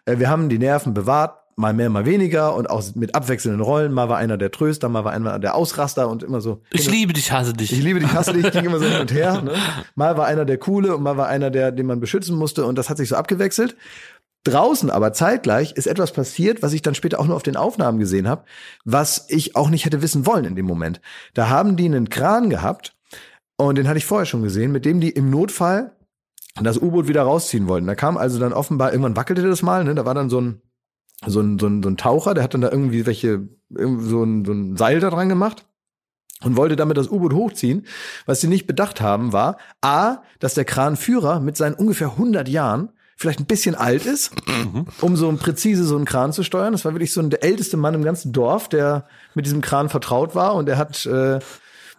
Äh, wir haben die Nerven bewahrt, mal mehr, mal weniger und auch mit abwechselnden Rollen. Mal war einer der Tröster, mal war einer der Ausraster und immer so. Ich liebe dich, hasse dich. Ich liebe dich, hasse dich, ging immer so hin und her. Ne? [LAUGHS] Mal war einer der Coole und mal war einer der, den man beschützen musste und das hat sich so abgewechselt. Draußen aber zeitgleich ist etwas passiert, was ich dann später auch nur auf den Aufnahmen gesehen habe, was ich auch nicht hätte wissen wollen in dem Moment. Da haben die einen Kran gehabt und den hatte ich vorher schon gesehen, mit dem die im Notfall das U-Boot wieder rausziehen wollten. Da kam also dann offenbar, irgendwann wackelte das mal, ne? da war dann so ein so ein, so ein, so ein Taucher, der hat dann da irgendwie welche, so ein, so ein Seil da dran gemacht und wollte damit das U-Boot hochziehen. Was sie nicht bedacht haben, war A, dass der Kranführer mit seinen ungefähr 100 Jahren vielleicht ein bisschen alt ist, mhm. um so präzise so einen Kran zu steuern. Das war wirklich so ein, der älteste Mann im ganzen Dorf, der mit diesem Kran vertraut war und er hat äh,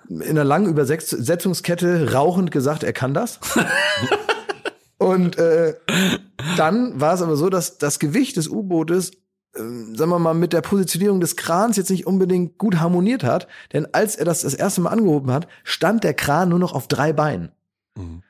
in einer langen Übersetzungskette rauchend gesagt, er kann das. [LAUGHS] Und äh, dann war es aber so, dass das Gewicht des U-Bootes, äh, sagen wir mal, mit der Positionierung des Krans jetzt nicht unbedingt gut harmoniert hat. Denn als er das das erste Mal angehoben hat, stand der Kran nur noch auf drei Beinen. Mhm.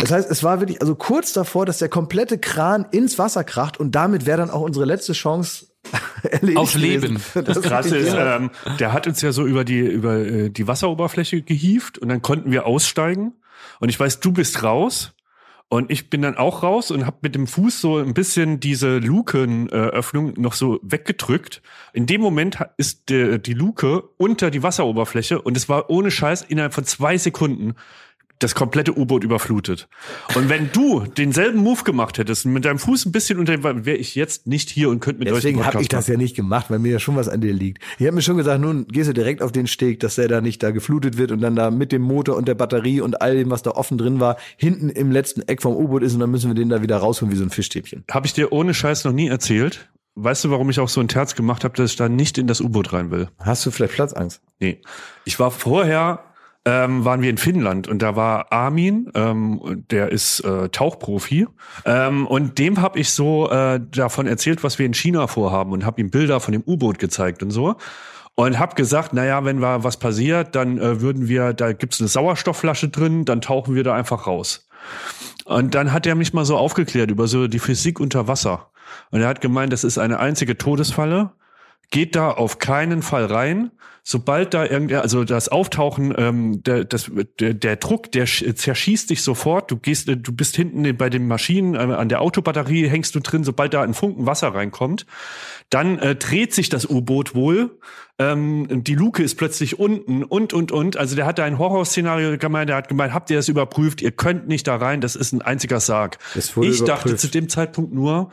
Das heißt, es war wirklich also kurz davor, dass der komplette Kran ins Wasser kracht und damit wäre dann auch unsere letzte Chance [LAUGHS] erledigt Auf Leben. [LAUGHS] gewesen. Das Krasse ist, der- ähm, der hat uns ja so über die, über äh, die Wasseroberfläche gehievt und dann konnten wir aussteigen. Und ich weiß, du bist raus. Und ich bin dann auch raus und habe mit dem Fuß so ein bisschen diese Lukenöffnung noch so weggedrückt. In dem Moment ist die, die Luke unter die Wasseroberfläche und es war ohne Scheiß innerhalb von zwei Sekunden das komplette U-Boot überflutet. Und wenn du denselben Move gemacht hättest und mit deinem Fuß ein bisschen unter dem, wäre ich jetzt nicht hier und könnte mit euch Deswegen habe ich das machen. ja nicht gemacht, weil mir ja schon was an dir liegt. Ich habe mir schon gesagt, nun gehst du direkt auf den Steg, dass der da nicht da geflutet wird und dann da mit dem Motor und der Batterie und all dem, was da offen drin war, hinten im letzten Eck vom U-Boot ist und dann müssen wir den da wieder rausholen wie so ein Fischstäbchen. Habe ich dir ohne Scheiß noch nie erzählt. Weißt du, warum ich auch so ein Terz gemacht habe, dass ich da nicht in das U-Boot rein will? Hast du vielleicht Platzangst? Nee. Ich war vorher, ähm, waren wir in Finnland und da war Armin, ähm, der ist äh, Tauchprofi. Ähm, und dem habe ich so äh, davon erzählt, was wir in China vorhaben und habe ihm Bilder von dem U-Boot gezeigt und so. Und habe gesagt, naja, wenn war was passiert, dann äh, würden wir, da gibt's eine Sauerstoffflasche drin, dann tauchen wir da einfach raus. Und dann hat er mich mal so aufgeklärt über so die Physik unter Wasser. Und er hat gemeint, das ist eine einzige Todesfalle. Geht da auf keinen Fall rein. Sobald da irgendwer, also das Auftauchen, ähm, der, das, der, der Druck, der sch- zerschießt dich sofort. Du gehst, äh, du bist hinten bei den Maschinen, äh, an der Autobatterie hängst du drin. Sobald da ein Funken Wasser reinkommt, dann äh, dreht sich das U-Boot wohl. Ähm, die Luke ist plötzlich unten und, und, und. Also der hat da ein Horrorszenario gemeint, der hat gemeint, habt ihr das überprüft? Ihr könnt nicht da rein, das ist ein einziger Sarg. Ich dachte überprüft. zu dem Zeitpunkt nur,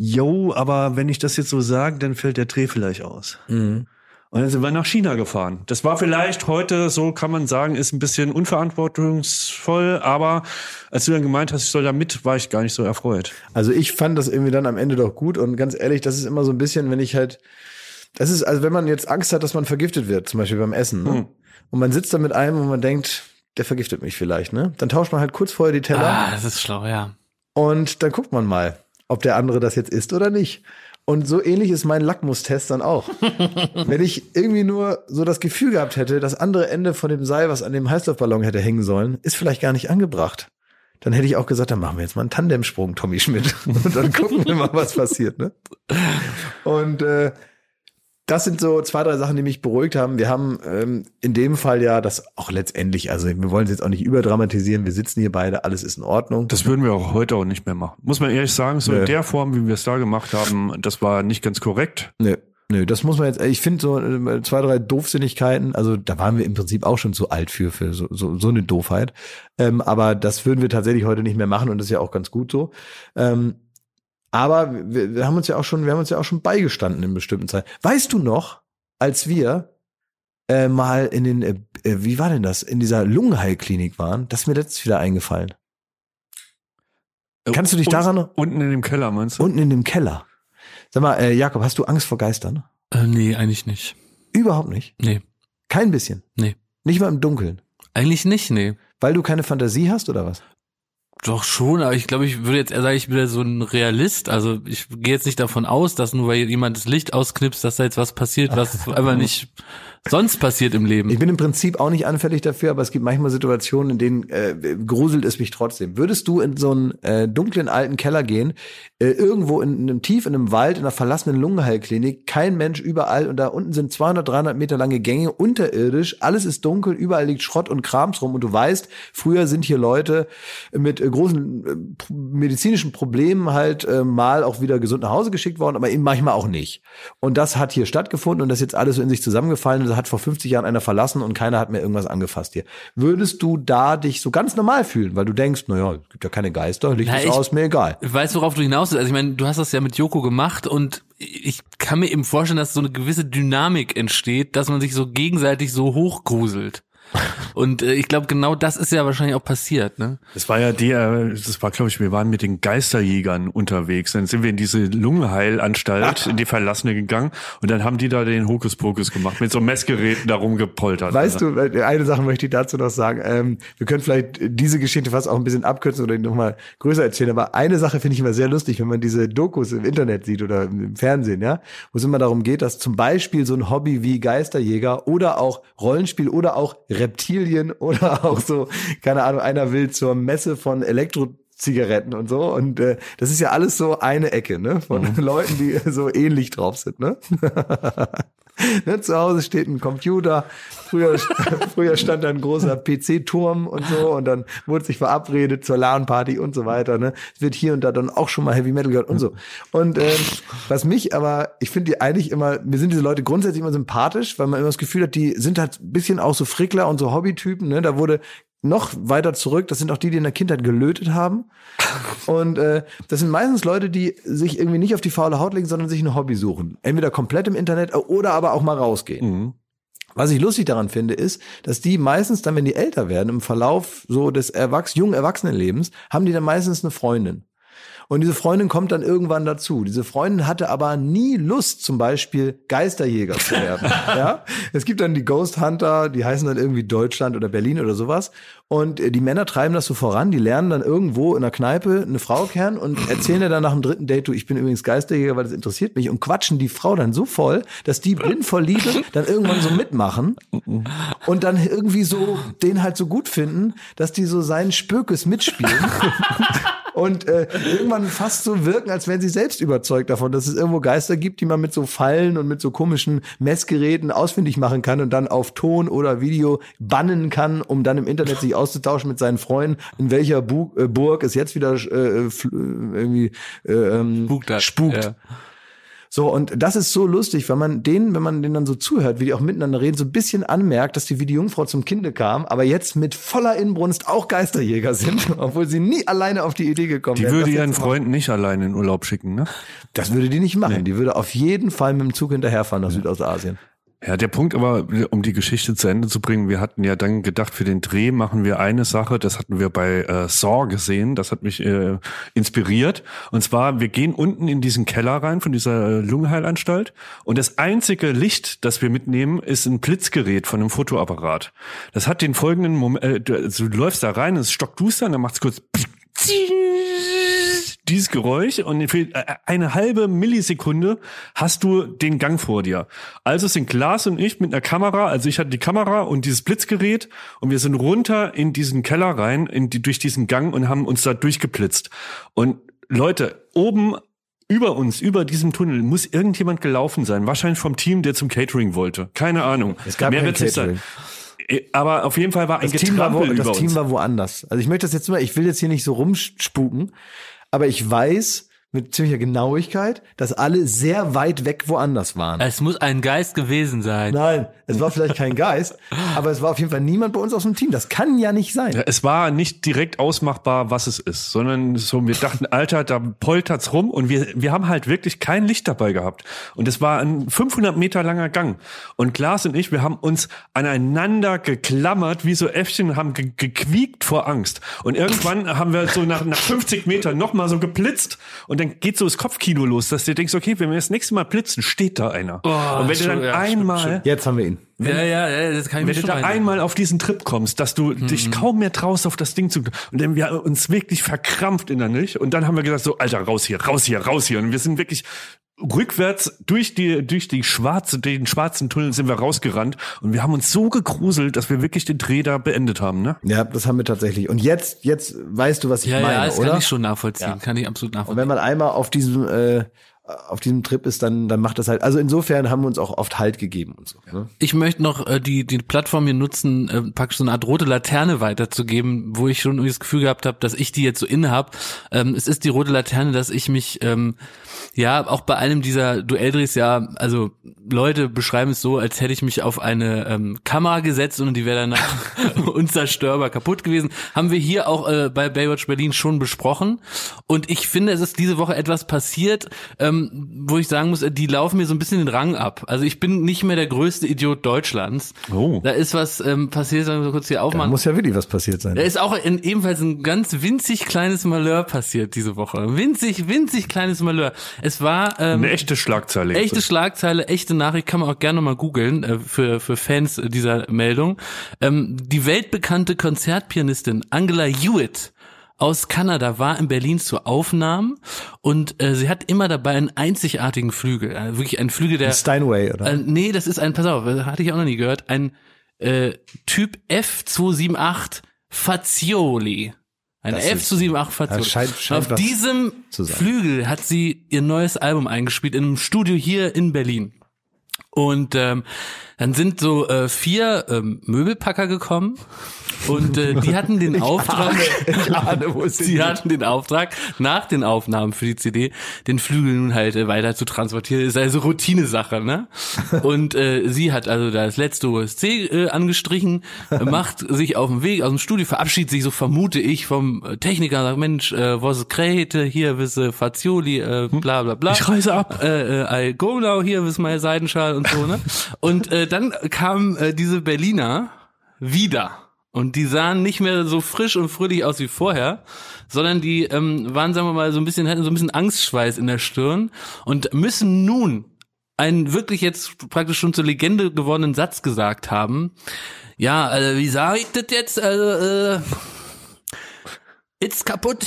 yo, aber wenn ich das jetzt so sage, dann fällt der Dreh vielleicht aus. Mhm. Und dann sind wir nach China gefahren. Das war vielleicht heute, so kann man sagen, ist ein bisschen unverantwortungsvoll, aber als du dann gemeint hast, ich soll da mit, war ich gar nicht so erfreut. Also ich fand das irgendwie dann am Ende doch gut und ganz ehrlich, das ist immer so ein bisschen, wenn ich halt, das ist, also wenn man jetzt Angst hat, dass man vergiftet wird, zum Beispiel beim Essen, ne? Hm. und man sitzt da mit einem und man denkt, der vergiftet mich vielleicht, ne? Dann tauscht man halt kurz vorher die Teller Ah, das ist schlau, ja. und dann guckt man mal, ob der andere das jetzt isst oder nicht. Und so ähnlich ist mein Lackmustest dann auch. [LAUGHS] Wenn ich irgendwie nur so das Gefühl gehabt hätte, das andere Ende von dem Seil, was an dem Heißluftballon hätte hängen sollen, ist vielleicht gar nicht angebracht. Dann hätte ich auch gesagt, dann machen wir jetzt mal einen Tandemsprung, Tommy Schmidt. [LAUGHS] Und dann gucken wir mal, was passiert. Ne? Und äh, das sind so zwei, drei Sachen, die mich beruhigt haben. Wir haben ähm, in dem Fall ja das auch letztendlich, also wir wollen es jetzt auch nicht überdramatisieren, wir sitzen hier beide, alles ist in Ordnung. Das würden wir auch heute auch nicht mehr machen. Muss man ehrlich sagen, so Nee. in der Form, wie wir es da gemacht haben, das war nicht ganz korrekt. Nö, nö, das muss man jetzt, ich finde so äh, zwei, drei Doofsinnigkeiten, also da waren wir im Prinzip auch schon zu alt für, für so, so, so eine Doofheit. Ähm, aber das würden wir tatsächlich heute nicht mehr machen und das ist ja auch ganz gut so. Ähm, aber wir, wir haben uns ja auch schon, wir haben uns ja auch schon beigestanden in bestimmten Zeiten. Weißt du noch, als wir äh, mal in den, äh, äh, wie war denn das, in dieser Lungenheilklinik waren, das ist mir letztens wieder eingefallen. Kannst du dich Und- daran noch- Unten in dem Keller, meinst du? Unten in dem Keller. Sag mal, äh, Jakob, hast du Angst vor Geistern? Äh, nee, eigentlich nicht. Überhaupt nicht. Nee. Kein bisschen. Nee. Nicht mal im Dunkeln. Eigentlich nicht, nee. Weil du keine Fantasie hast oder was? Doch schon, aber ich glaube, ich würde jetzt eher sagen, ich bin so ein Realist. Also ich gehe jetzt nicht davon aus, dass nur weil jemand das Licht ausknipst, dass da jetzt was passiert, was einfach nicht sonst passiert im Leben. Ich bin im Prinzip auch nicht anfällig dafür, aber es gibt manchmal Situationen, in denen äh, gruselt es mich trotzdem. Würdest du in so einen äh, dunklen alten Keller gehen, äh, irgendwo in einem tief in einem Wald, in einer verlassenen Lungenheilklinik, kein Mensch überall und da unten sind 200, 300 Meter lange Gänge, unterirdisch, alles ist dunkel, überall liegt Schrott und Krams rum und du weißt, früher sind hier Leute mit äh, großen äh, medizinischen Problemen halt äh, mal auch wieder gesund nach Hause geschickt worden, aber eben manchmal auch nicht. Und das hat hier stattgefunden und das ist jetzt alles so in sich zusammengefallen da hat vor 50 Jahren einer verlassen und keiner hat mehr irgendwas angefasst hier. Würdest du da dich so ganz normal fühlen, weil du denkst, naja, es gibt ja keine Geister, Licht Na, ist ich- aus, mir egal. Ich weiß, worauf du hinaus willst. Also ich meine, du hast das ja mit Joko gemacht und ich kann mir eben vorstellen, dass so eine gewisse Dynamik entsteht, dass man sich so gegenseitig so hochgruselt. Und äh, ich glaube, genau das ist ja wahrscheinlich auch passiert, ne? Das war ja der, das war glaube ich, wir waren mit den Geisterjägern unterwegs. Dann sind wir in diese Lungenheilanstalt, [LAUGHS] in die Verlassene gegangen und dann haben die da den Hokuspokus gemacht, mit so Messgeräten da rumgepoltert. Weißt du, äh, eine Sache möchte ich dazu noch sagen. Ähm, wir können vielleicht diese Geschichte fast auch ein bisschen abkürzen oder nochmal größer erzählen. Aber eine Sache finde ich immer sehr lustig, wenn man diese Dokus im Internet sieht oder im Fernsehen, ja, wo es immer darum geht, dass zum Beispiel so ein Hobby wie Geisterjäger oder auch Rollenspiel oder auch Reptilien oder [LAUGHS] auch so, keine Ahnung, einer will zur Messe von Elektro Zigaretten und so. Und äh, das ist ja alles so eine Ecke, ne? Von Mhm. Leuten, die so ähnlich drauf sind, ne? [LAUGHS] [LAUGHS] ne? Zu Hause steht ein Computer. Früher, [LAUGHS] früher stand da ein großer PC-Turm und so und dann wurde sich verabredet zur LAN-Party und so weiter. Ne? Es wird hier und da dann auch schon mal Heavy Metal gehört und so. Und ähm, was mich aber, ich finde die eigentlich immer, mir sind diese Leute grundsätzlich immer sympathisch, weil man immer das Gefühl hat, die sind halt ein bisschen auch so Frickler und so Hobbytypen. Ne? Da wurde noch weiter zurück, das sind auch die, die in der Kindheit gelötet haben. [LAUGHS] Und äh, das sind meistens Leute, die sich irgendwie nicht auf die faule Haut legen, sondern sich ein Hobby suchen. Entweder komplett im Internet oder aber auch mal rausgehen. Mhm. Was ich lustig daran finde, ist, dass die meistens dann, wenn die älter werden, im Verlauf so des Erwachs jungen Erwachsenenlebens, haben die dann meistens eine Freundin. Und diese Freundin kommt dann irgendwann dazu. Diese Freundin hatte aber nie Lust, zum Beispiel Geisterjäger zu werden. [LAUGHS] ja? Es gibt dann die Ghost Hunter, die heißen dann irgendwie Deutschland oder Berlin oder sowas. Und äh, die Männer treiben das so voran, die lernen dann irgendwo in der Kneipe eine Frau kennen und erzählen ihr dann nach dem dritten Date, du, ich bin übrigens Geisterjäger, weil das interessiert mich und quatschen die Frau dann so voll, dass die blind vor Liebe dann irgendwann so mitmachen und dann irgendwie so den halt so gut finden, dass die so seinen Spökes mitspielen. [LAUGHS] Und äh, irgendwann fast so wirken, als wären sie selbst überzeugt davon, dass es irgendwo Geister gibt, die man mit so Fallen und mit so komischen Messgeräten ausfindig machen kann und dann auf Ton oder Video bannen kann, um dann im Internet sich auszutauschen mit seinen Freunden, in welcher Bu äh, Burg es jetzt wieder äh, äh, irgendwie äh, ähm, Spukt spukt. Ja. So, und das ist so lustig, wenn man denen, wenn man denen dann so zuhört, wie die auch miteinander reden, so ein bisschen anmerkt, dass die wie die Jungfrau zum Kinde kam, aber jetzt mit voller Inbrunst auch Geisterjäger sind, [LAUGHS] obwohl sie nie alleine auf die Idee gekommen Die wären. würde ihren machen. Freund nicht alleine in Urlaub schicken, ne? Das würde die nicht machen. Die würde auf jeden Fall mit dem Zug hinterherfahren nach Südostasien. Ja, der Punkt aber, um die Geschichte zu Ende zu bringen, wir hatten ja dann gedacht, für den Dreh machen wir eine Sache, das hatten wir bei äh, Saw gesehen, das hat mich äh, inspiriert. Und zwar, wir gehen unten in diesen Keller rein von dieser äh, Lungenheilanstalt und das einzige Licht, das wir mitnehmen, ist ein Blitzgerät von einem Fotoapparat. Das hat den folgenden Moment, äh, du, also du läufst da rein, es ist stockduster und dann macht's kurz dieses Geräusch und für eine halbe Millisekunde hast du den Gang vor dir. Also sind Glas und ich mit einer Kamera, also ich hatte die Kamera und dieses Blitzgerät und wir sind runter in diesen Keller rein, in die, durch diesen Gang und haben uns da durchgeblitzt. Und Leute, oben über uns, über diesem Tunnel, muss irgendjemand gelaufen sein. Wahrscheinlich vom Team, der zum Catering wollte. Keine Ahnung. Es gab Mehr kein Catering. Äh, Aber auf jeden Fall war ein Das Team war, wo, das Team uns. war woanders. Also ich möchte das jetzt mal, ich will jetzt hier nicht so rumspuken, aber ich weiß mit ziemlicher Genauigkeit, dass alle sehr weit weg woanders waren. Es muss ein Geist gewesen sein. Nein, es war vielleicht kein Geist, [LAUGHS] aber es war auf jeden Fall niemand bei uns aus dem Team. Das kann ja nicht sein. Ja, es war nicht direkt ausmachbar, was es ist, sondern so, wir dachten, [LAUGHS] Alter, da poltert's rum und wir, wir haben halt wirklich kein Licht dabei gehabt. Und es war ein 500 Meter langer Gang. Und Klaas und ich, wir haben uns aneinander geklammert, wie so Äffchen, haben ge gequiekt vor Angst. Und irgendwann haben wir so nach, nach 50 Metern nochmal so geblitzt und dann geht so das Kopfkino los, dass du denkst, okay, wenn wir das nächste Mal blitzen, steht da einer. Oh, und wenn du schon, dann ja, stimmt, einmal stimmt. Jetzt haben wir ihn. Ja, ja, ja, das kann ich wenn du da erinnern. einmal auf diesen Trip kommst, dass du dich kaum mehr traust, auf das Ding zu, und dann wir haben uns wirklich verkrampft innerlich, und dann haben wir gesagt so, Alter, raus hier, raus hier, raus hier, und wir sind wirklich rückwärts durch die, durch die schwarze, den schwarzen Tunnel sind wir rausgerannt, und wir haben uns so gegruselt, dass wir wirklich den Dreh da beendet haben, ne? Ja, das haben wir tatsächlich. Und jetzt, jetzt weißt du, was ich ja, meine, ja, das oder? kann ich schon nachvollziehen. Kann ich absolut Und nachvollziehen. wenn man einmal auf diesem äh, auf diesem Trip ist, dann dann macht das halt. Also insofern haben wir uns auch oft Halt gegeben und so. Ne? Ich möchte noch äh, die die Plattform hier nutzen, äh, praktisch so eine Art rote Laterne weiterzugeben, wo ich schon irgendwie das Gefühl gehabt habe, dass ich die jetzt so inne hab. Ähm, es ist die rote Laterne, dass ich mich ähm, ja auch bei einem dieser Duelldrehs ja, also Leute beschreiben es so, als hätte ich mich auf eine ähm, Kamera gesetzt und die wäre danach [LAUGHS] unzerstörbar kaputt gewesen. Haben wir hier auch äh, bei Baywatch Berlin schon besprochen. Und ich finde, es ist diese Woche etwas passiert, ähm, wo ich sagen muss, die laufen mir so ein bisschen den Rang ab. Also ich bin nicht mehr der größte Idiot Deutschlands. Oh. Da ist was ähm, passiert, sagen wir so kurz hier Da aufmachen. muss ja wirklich was passiert sein. Da ist auch in, ebenfalls ein ganz winzig kleines Malheur passiert diese Woche. Winzig, winzig kleines Malheur. Es war ähm, Eine echte Schlagzeile. Echte Schlagzeile, echte Nachricht, kann man auch gerne mal googeln äh, für, für Fans äh, dieser Meldung. Ähm, die weltbekannte Konzertpianistin Angela Hewitt aus Kanada war in Berlin zur Aufnahme und äh, sie hat immer dabei einen einzigartigen Flügel, äh, wirklich einen Flügel, der Steinway, oder? äh, nee, das ist ein, pass auf, das hatte ich auch noch nie gehört, ein äh, Typ F278 Fazioli. Eine Das F ist- zu 7 8 Fraktion. das scheint- scheint Auf diesem zu. Flügel hat sie ihr neues Album eingespielt in einem Studio hier in Berlin. Und ähm, dann sind so äh, vier ähm, Möbelpacker gekommen und äh, die hatten den [LAUGHS] Auftrag, Ich ahne, wo es [LAUGHS] sie hingeht. hatten den Auftrag, nach den Aufnahmen für die CD den Flügel nun halt äh, weiter zu transportieren. Ist also Routinesache, ne? [LAUGHS] Und äh, sie hat also da das letzte OSC äh, angestrichen, äh, macht sich auf den Weg aus dem Studio, verabschiedet sich, so vermute ich, vom äh, Techniker, sagt, Mensch, äh, was Krete, hier wisse Fazioli, äh, bla bla bla. Ich reise ab. Äh, äh, I go now, hier wiss meine Seidenschal und so, ne? Und äh, dann kamen äh, diese Berliner wieder. Und die sahen nicht mehr so frisch und fröhlich aus wie vorher, sondern die ähm, waren, sagen wir mal, so ein bisschen, hatten so ein bisschen Angstschweiß in der Stirn und müssen nun einen wirklich jetzt praktisch schon zur Legende gewordenen Satz gesagt haben. Ja, also wie sage ich das jetzt? Also, äh, It's kaputt.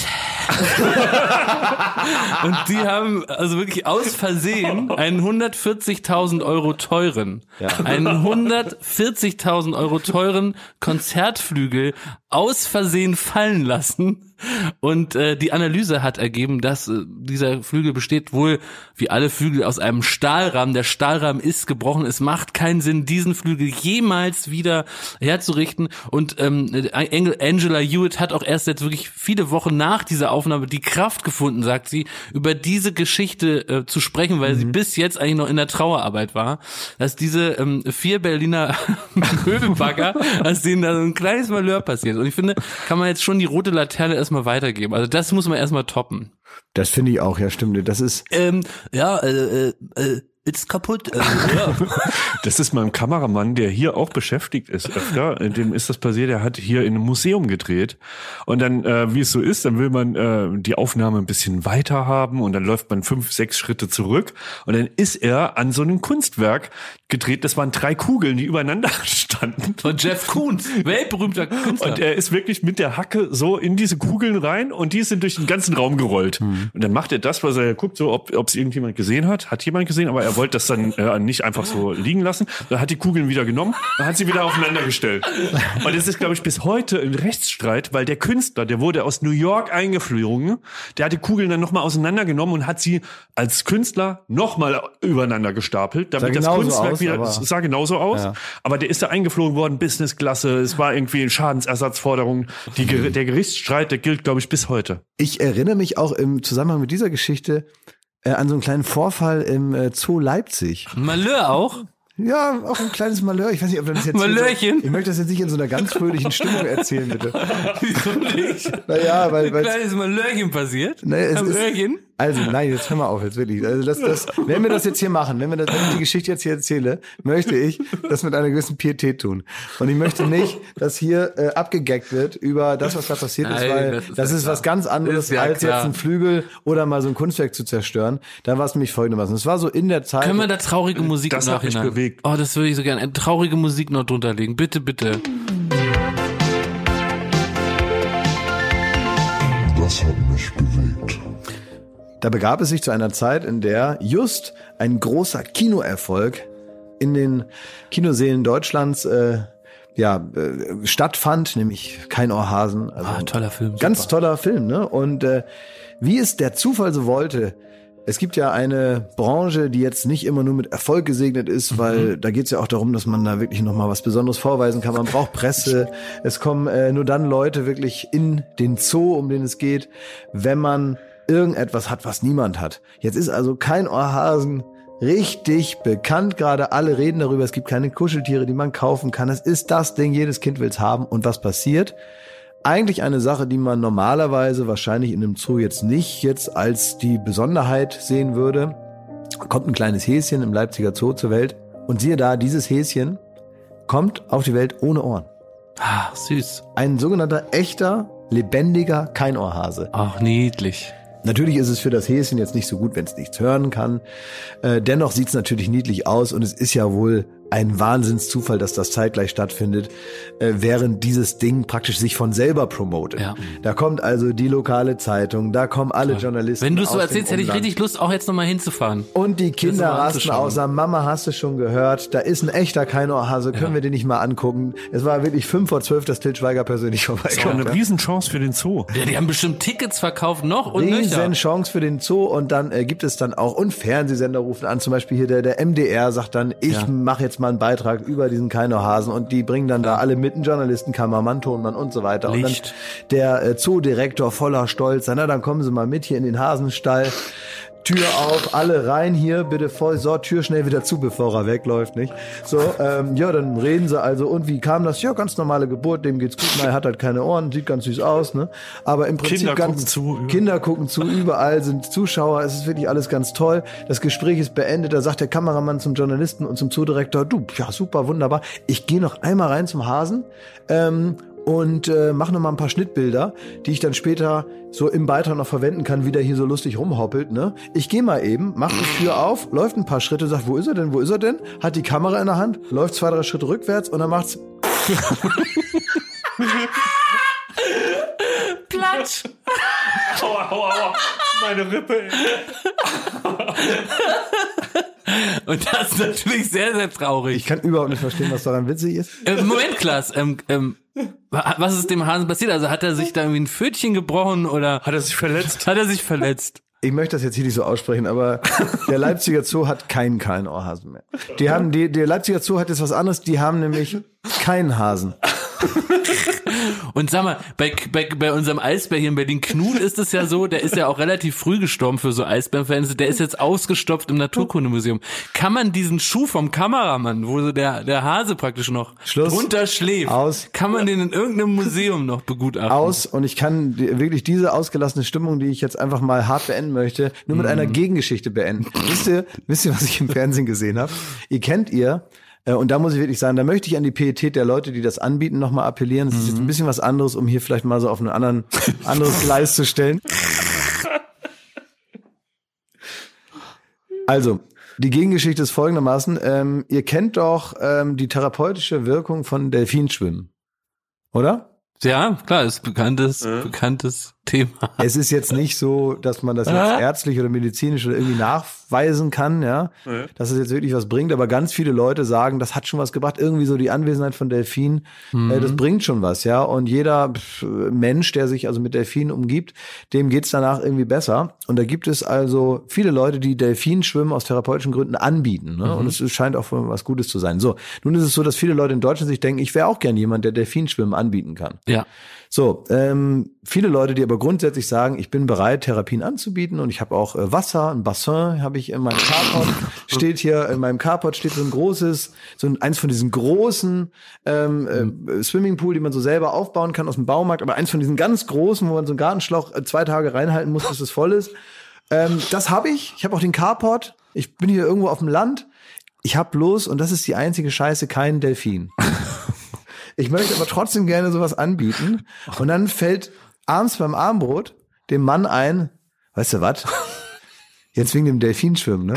[LAUGHS] Und die haben also wirklich aus Versehen einen 140.000 Euro teuren, einen 140.000 Euro teuren Konzertflügel aus Versehen fallen lassen. Und äh, die Analyse hat ergeben, dass äh, dieser Flügel besteht wohl wie alle Flügel aus einem Stahlrahmen. Der Stahlrahmen ist gebrochen. Es macht keinen Sinn, diesen Flügel jemals wieder herzurichten. Und ähm, Angel- Angela Hewitt hat auch erst jetzt wirklich viele Wochen nach dieser Aufnahme die Kraft gefunden, sagt sie, über diese Geschichte äh, zu sprechen, weil sie bis jetzt eigentlich noch in der Trauerarbeit war, dass diese ähm, vier Berliner [LAUGHS] Möbelpacker, [LAUGHS] dass denen da so ein kleines Malheur passiert. Und ich finde, kann man jetzt schon die rote Laterne erstmal weitergeben. Also das muss man erstmal toppen. Das finde ich auch, ja, stimmt. Das ist, Ähm, ja, äh, äh, äh, ist kaputt. Äh, [LAUGHS] ja. Das ist mein Kameramann, der hier auch beschäftigt ist öfter. Dem ist das passiert, er hat hier in einem Museum gedreht. Und dann, äh, wie es so ist, dann will man äh, die Aufnahme ein bisschen weiter haben und dann läuft man fünf, sechs Schritte zurück. Und dann ist er an so einem Kunstwerk gedreht. Das waren drei Kugeln, die übereinander [LAUGHS] standen. Von Jeff Koons, weltberühmter Künstler. Und er ist wirklich mit der Hacke so in diese Kugeln rein und die sind durch den ganzen Raum gerollt. Und dann macht er das, was er guckt, so ob es irgendjemand gesehen hat. Hat jemand gesehen, aber er wollte das dann äh, nicht einfach so liegen lassen. Dann hat die Kugeln wieder genommen und hat sie wieder aufeinander gestellt. Und es ist, glaube ich, bis heute ein Rechtsstreit, weil der Künstler, der wurde aus New York eingeflogen, der hat die Kugeln dann nochmal auseinandergenommen und hat sie als Künstler nochmal übereinander gestapelt, damit das Kunstwerk aus, wieder, aber- sah genauso aus. Ja. Aber der ist da eingeflogen worden, Businessklasse, es war irgendwie Schadensersatzforderung. Die, Ger- der Gerichtsstreit, der gilt, glaube ich, bis heute. ich erinnere mich auch im Zusammenhang mit dieser Geschichte äh, an so einen kleinen Vorfall im äh, Zoo Leipzig. Malheur auch. Ja, auch ein kleines Malheur. Ich weiß nicht, ob das jetzt. hier Malhörchen. So, ich möchte das jetzt nicht in so einer ganz fröhlichen Stimmung erzählen, bitte. [LAUGHS] Wieso nicht? Naja, weil. weil Kleines Malhörchen passiert. Nee, es Am ist-. Also, nein, jetzt hör mal auf, jetzt wirklich. Also das, das, wenn wir das jetzt hier machen, wenn wir das, wenn ich die Geschichte jetzt hier erzähle, möchte ich das mit einer gewissen Pietät tun. Und ich möchte nicht, dass hier äh, abgegackt wird über das, was da passiert ist, Nein, weil das das ist ist, ja klar. was ganz anderes, Ist ja als klar. jetzt ein Flügel oder mal so ein Kunstwerk zu zerstören. Da war es nämlich folgendermaßen. Es war so in der Zeit. Können wir da traurige Musik Das hat mich bewegt. Oh, das würde ich so gerne. Eine traurige Musik noch drunter legen. Bitte, bitte. Das hat mich bewegt. Da begab es sich zu einer Zeit, in der just ein großer Kinoerfolg in den Kinosälen Deutschlands äh, ja, äh, stattfand, nämlich Kein Ohrhasen. Also Ah, toller Film. Ganz super. toller Film, ne? Und äh, wie es der Zufall so wollte, es gibt ja eine Branche, die jetzt nicht immer nur mit Erfolg gesegnet ist, weil da geht es ja auch darum, dass man da wirklich nochmal was Besonderes vorweisen kann. Man braucht Presse. Es kommen äh, nur dann Leute wirklich in den Zoo, um den es geht, wenn man irgendetwas hat, was niemand hat. Jetzt ist also kein Ohrhasen richtig bekannt gerade. Alle reden darüber. Es gibt keine Kuscheltiere, die man kaufen kann. Es ist das Ding. Jedes Kind will's haben. Und was passiert? eigentlich eine Sache, die man normalerweise wahrscheinlich in einem Zoo jetzt nicht jetzt als die Besonderheit sehen würde. Kommt ein kleines Häschen im Leipziger Zoo zur Welt und siehe da, dieses Häschen kommt auf die Welt ohne Ohren. Ah, süß. Ein sogenannter echter, lebendiger Keinohrhase. Ach, niedlich. Natürlich ist es für das Häschen jetzt nicht so gut, wenn es nichts hören kann. Äh, dennoch sieht es natürlich niedlich aus und es ist ja wohl ein Wahnsinnszufall, dass das zeitgleich stattfindet, äh, während dieses Ding praktisch sich von selber promotet. Ja. Da kommt also die lokale Zeitung, da kommen alle Journalisten. Wenn du es so erzählst, hätte ich richtig Lust, auch jetzt nochmal hinzufahren. Und die Kinder rasten aus, sagen, Mama, hast du schon gehört, da ist ein echter Keinohrhase, können wir den nicht mal angucken? Es war wirklich fünf vor zwölf, dass Til Schweiger persönlich Das war eine Riesenchance für den Zoo. Ja, die haben bestimmt Tickets verkauft, noch und Riesen nöcher. Chance für den Zoo und dann äh, gibt es dann auch und Fernsehsender rufen an, zum Beispiel hier der, der MDR sagt dann, ich Ja. mache jetzt mal einen Beitrag über diesen Keinohrhasen und die bringen dann da alle mit, einen Journalisten, Kameramann, Tonmann und so weiter. Licht. Und dann der äh, Zoodirektor voller Stolz, na dann kommen Sie mal mit hier in den Hasenstall. Tür auf, alle rein hier, bitte voll, so, Tür schnell wieder zu, bevor er wegläuft, nicht? So, ähm, ja, dann reden sie also, und wie kam das? Ja, ganz normale Geburt, dem geht's gut, er hat halt keine Ohren, sieht ganz süß aus, ne? Aber im Prinzip Kinder ganz, gucken zu, überall. Kinder gucken zu, überall sind Zuschauer, es ist wirklich alles ganz toll. Das Gespräch ist beendet, da sagt der Kameramann zum Journalisten und zum Zoodirektor, du, ja, super, wunderbar, ich gehe noch einmal rein zum Hasen, ähm, und äh, mache noch mal ein paar Schnittbilder, die ich dann später so im Beitrag noch verwenden kann, wie der hier so lustig rumhoppelt. Ne? Ich gehe mal eben, mach die Tür auf, läuft ein paar Schritte, sagt, wo ist er denn, wo ist er denn? Hat die Kamera in der Hand, läuft zwei, drei Schritte rückwärts und dann macht's [LAUGHS] Platsch. [LAUGHS] Aua, aua, aua. Meine Rippe. Und das ist natürlich sehr, sehr traurig. Ich kann überhaupt nicht verstehen, was daran witzig ist. Äh, Moment, Klaas, ähm, ähm, wa- was ist dem Hasen passiert? Also hat er sich da irgendwie ein Pfötchen gebrochen oder Hat er sich verletzt? hat er sich verletzt? Ich möchte das jetzt hier nicht so aussprechen, aber der Leipziger Zoo hat keinen kahlen Ohrhasen mehr. Die haben, die, der Leipziger Zoo hat jetzt was anderes, die haben nämlich keinen Hasen. Und sag mal, bei, bei, bei unserem Eisbär hier in Berlin, Knut, ist es ja so, der ist ja auch relativ früh gestorben für so Eisbärenfans. Der ist jetzt ausgestopft im Naturkundemuseum. Kann man diesen Schuh vom Kameramann, wo so der, der Hase praktisch noch Schluss. drunter schläft, Aus. kann man den in irgendeinem Museum noch begutachten? Aus und ich kann wirklich diese ausgelassene Stimmung, die ich jetzt einfach mal hart beenden möchte, nur mit einer Gegengeschichte beenden. wisst ihr, wisst ihr, was ich im Fernsehen gesehen habe? Ihr kennt ihr, und da muss ich wirklich sagen, da möchte ich an die Pietät der Leute, die das anbieten, nochmal appellieren. Das ist jetzt ein bisschen was anderes, um hier vielleicht mal so auf ein anderen, [LAUGHS] anderes Gleis zu stellen. Also, die Gegengeschichte ist folgendermaßen. Ähm, ihr kennt doch ähm, die therapeutische Wirkung von Delfinschwimmen. Oder? Ja, klar, ist bekanntes, bekanntes Thema. Es ist jetzt nicht so, dass man das jetzt ärztlich oder medizinisch oder irgendwie nachweisen kann, ja, dass es jetzt wirklich was bringt. Aber ganz viele Leute sagen, das hat schon was gebracht. Irgendwie so die Anwesenheit von Delfinen, äh, das bringt schon was, ja. Und jeder Mensch, der sich also mit Delfinen umgibt, dem geht's danach irgendwie besser. Und da gibt es also viele Leute, die Delfinschwimmen aus therapeutischen Gründen anbieten. Ne? Und es scheint auch was Gutes zu sein. So, nun ist es so, dass viele Leute in Deutschland sich denken, ich wäre auch gern jemand, der Delfinschwimmen anbieten kann. Ja. So, ähm, viele Leute, die aber grundsätzlich sagen, ich bin bereit, Therapien anzubieten und ich habe auch äh, Wasser, ein Bassin habe ich in meinem Carport, [LAUGHS] steht hier, in meinem Carport steht so ein großes, so ein, eins von diesen großen ähm, äh, Swimmingpool, die man so selber aufbauen kann aus dem Baumarkt, aber eins von diesen ganz großen, wo man so einen Gartenschlauch äh, zwei Tage reinhalten muss, bis es voll ist. Ähm, das habe ich. Ich habe auch den Carport. Ich bin hier irgendwo auf dem Land. Ich habe bloß, und das ist die einzige Scheiße, keinen Delfin. [LAUGHS] Ich möchte aber trotzdem gerne sowas anbieten. Und dann fällt abends beim Abendbrot dem Mann ein, weißt du was? Jetzt wegen dem Delfinschwimmen, ne?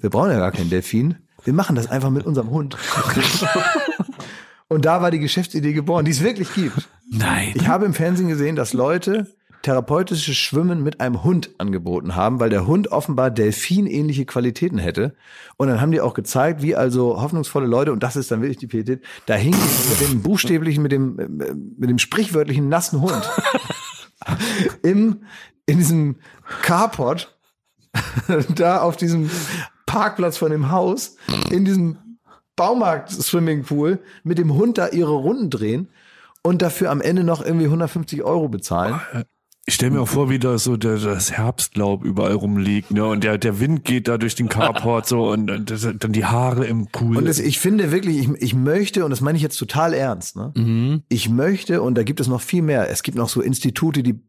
Wir brauchen ja gar keinen Delfin. Wir machen das einfach mit unserem Hund. Und da war die Geschäftsidee geboren, die es wirklich gibt. Nein. Ich habe im Fernsehen gesehen, dass Leute therapeutisches Schwimmen mit einem Hund angeboten haben, weil der Hund offenbar delfinähnliche Qualitäten hätte. Und dann haben die auch gezeigt, wie also hoffnungsvolle Leute, und das ist dann wirklich die Pietät, da hing mit dem buchstäblichen, mit dem, äh, mit dem sprichwörtlichen nassen Hund [LAUGHS] im, in diesem Carport, [LAUGHS] da auf diesem Parkplatz von dem Haus, in diesem Baumarkt-Swimmingpool mit dem Hund da ihre Runden drehen und dafür am Ende noch irgendwie 150 Euro bezahlen. Ich stelle mir auch vor, wie da so der, das Herbstlaub überall rumliegt, ne? Und der, der Wind geht da durch den Carport so und, und das, dann die Haare im Pool. Und das, ich finde wirklich, ich, ich möchte, und das meine ich jetzt total ernst, ne? Ich möchte, und da gibt es noch viel mehr. Es gibt noch so Institute, die,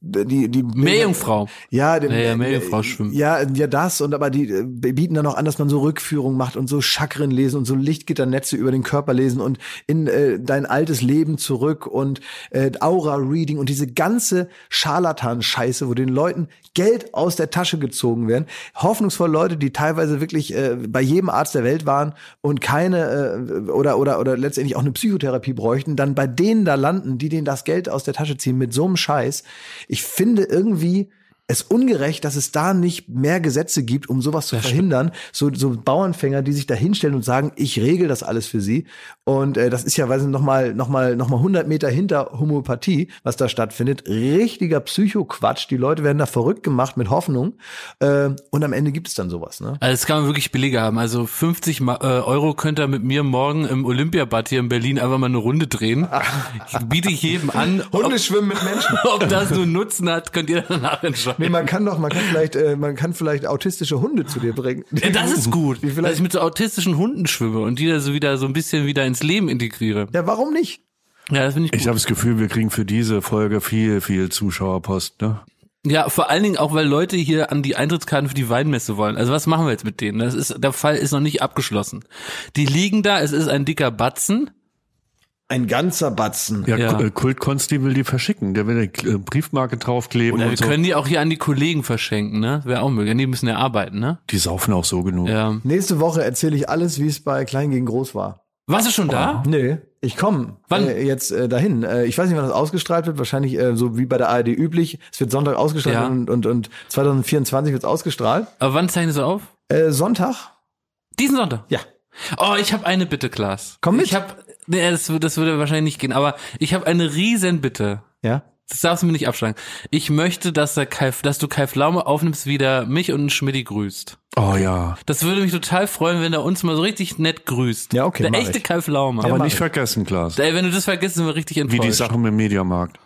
die, die, Meerjungfrau. Ja, dem, Ja, ja, Meerjungfrau schwimmen. Ja, ja, das und aber die äh, bieten dann auch an, dass man so Rückführungen macht und so Chakren lesen und so Lichtgitternetze über den Körper lesen und in äh, dein altes Leben zurück und äh, Aura Reading und diese ganze Scharlatan-Scheiße, wo den Leuten Geld aus der Tasche gezogen werden. Hoffnungsvolle Leute, die teilweise wirklich äh, bei jedem Arzt der Welt waren und keine äh, oder oder oder letztendlich auch eine Psychotherapie bräuchten, dann bei denen da landen, die denen das Geld aus der Tasche ziehen mit so einem Scheiß. Ich finde irgendwie es ungerecht, dass es da nicht mehr Gesetze gibt, um sowas zu verhindern. So, so Bauernfänger, die sich da hinstellen und sagen, ich regel das alles für sie. Und äh, das ist ja, weiß nicht, noch mal, noch mal, noch mal 100 Meter hinter Homöopathie, was da stattfindet. Richtiger Psychoquatsch. Die Leute werden da verrückt gemacht mit Hoffnung. Äh, und am Ende gibt es dann sowas. Ne? Also das kann man wirklich billiger haben. Also 50 Ma- äh, Euro könnt ihr mit mir morgen im Olympiabad hier in Berlin einfach mal eine Runde drehen. Ich biete ich jedem an. [LAUGHS] Hunde schwimmen mit Menschen. [LAUGHS] ob das einen Nutzen hat, könnt ihr danach entscheiden. Nee, man kann doch, man kann vielleicht, äh, man kann vielleicht autistische Hunde zu dir bringen. Ja, das ist gut, dass vielleicht, ich mit so autistischen Hunden schwimme und die da so wieder so ein bisschen wieder ins Leben integriere. ja, warum nicht? Ja, das finde ich gut. Ich habe das Gefühl, wir kriegen für diese Folge viel, viel Zuschauerpost. Ne? Ja, vor allen Dingen auch, weil Leute hier an die Eintrittskarten für die Weinmesse wollen. Also was machen wir jetzt mit denen? Das ist, der Fall ist noch nicht abgeschlossen. Die liegen da, es ist ein dicker Batzen. Ein ganzer Batzen. Ja, Ja. ja. Kult Konsti will die verschicken. Der will eine äh, Briefmarke draufkleben Oder wir und so. können die auch hier an die Kollegen verschenken, ne? Wäre auch möglich. Die müssen ja arbeiten, ne? Die saufen auch so genug. Ja. Nächste Woche erzähle ich alles, wie es bei Klein gegen Groß war. Warst du schon da? Nee, ich komme Wann? äh, jetzt äh, dahin. Äh, ich weiß nicht, wann das ausgestrahlt wird. Wahrscheinlich äh, so wie bei der ARD üblich. Es wird Sonntag ausgestrahlt Ja. und, und, und 2024 wird es ausgestrahlt. Aber wann zeichnest du auf? Äh, Sonntag? Diesen Sonntag. Ja. Oh, ich habe eine Bitte, Klaas. Komm mit. Ich habe, nee, das, würde- das würde wahrscheinlich nicht gehen, aber ich habe eine riesen Bitte. Ja. Das darfst du mir nicht abschlagen. Ich möchte, dass, der Kai, dass du Kai Pflaume aufnimmst, wie der mich und Schmidti grüßt. Oh ja. Das würde mich total freuen, wenn er uns mal so richtig nett grüßt. Ja, okay, Der echte ich. Kai Pflaume. Aber mach nicht ich. vergessen, Klaas. Ey, wenn du das vergisst, sind wir richtig Wie enttäuscht. die Sachen im Mediamarkt.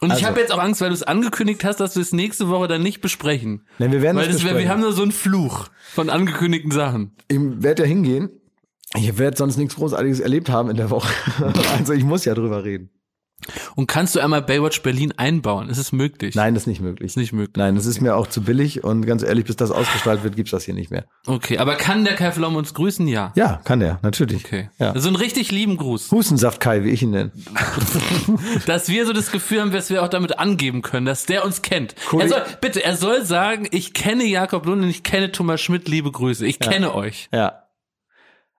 Und ich Also- habe jetzt auch Angst, weil du es angekündigt hast, dass wir es nächste Woche dann nicht besprechen. Nee, wir werden Weil das wär, wir besprechen. haben nur so einen Fluch von angekündigten Sachen. Ich werde ja hingehen. Ich werde sonst nichts Großartiges erlebt haben in der Woche. [LAUGHS] also ich muss ja drüber reden. Und kannst du einmal Baywatch Berlin einbauen? Ist es möglich? Nein, das ist nicht möglich. Ist nicht möglich. Nein, das ist mir auch zu billig und ganz ehrlich, bis das ausgestrahlt wird, gibt's das hier nicht mehr. Okay, aber kann der Kai Pflaume uns grüßen? Ja. Ja, kann der, natürlich. Okay. Ja. So einen richtig lieben Gruß. Hustensaft Kai, wie ich ihn nenne. [LAUGHS] Dass wir so das Gefühl haben, dass wir auch damit angeben können, dass der uns kennt. Cool. Er soll, bitte, er soll sagen, ich kenne Jakob Lund und ich kenne Thomas Schmidt, liebe Grüße. Ich kenne euch. Ja.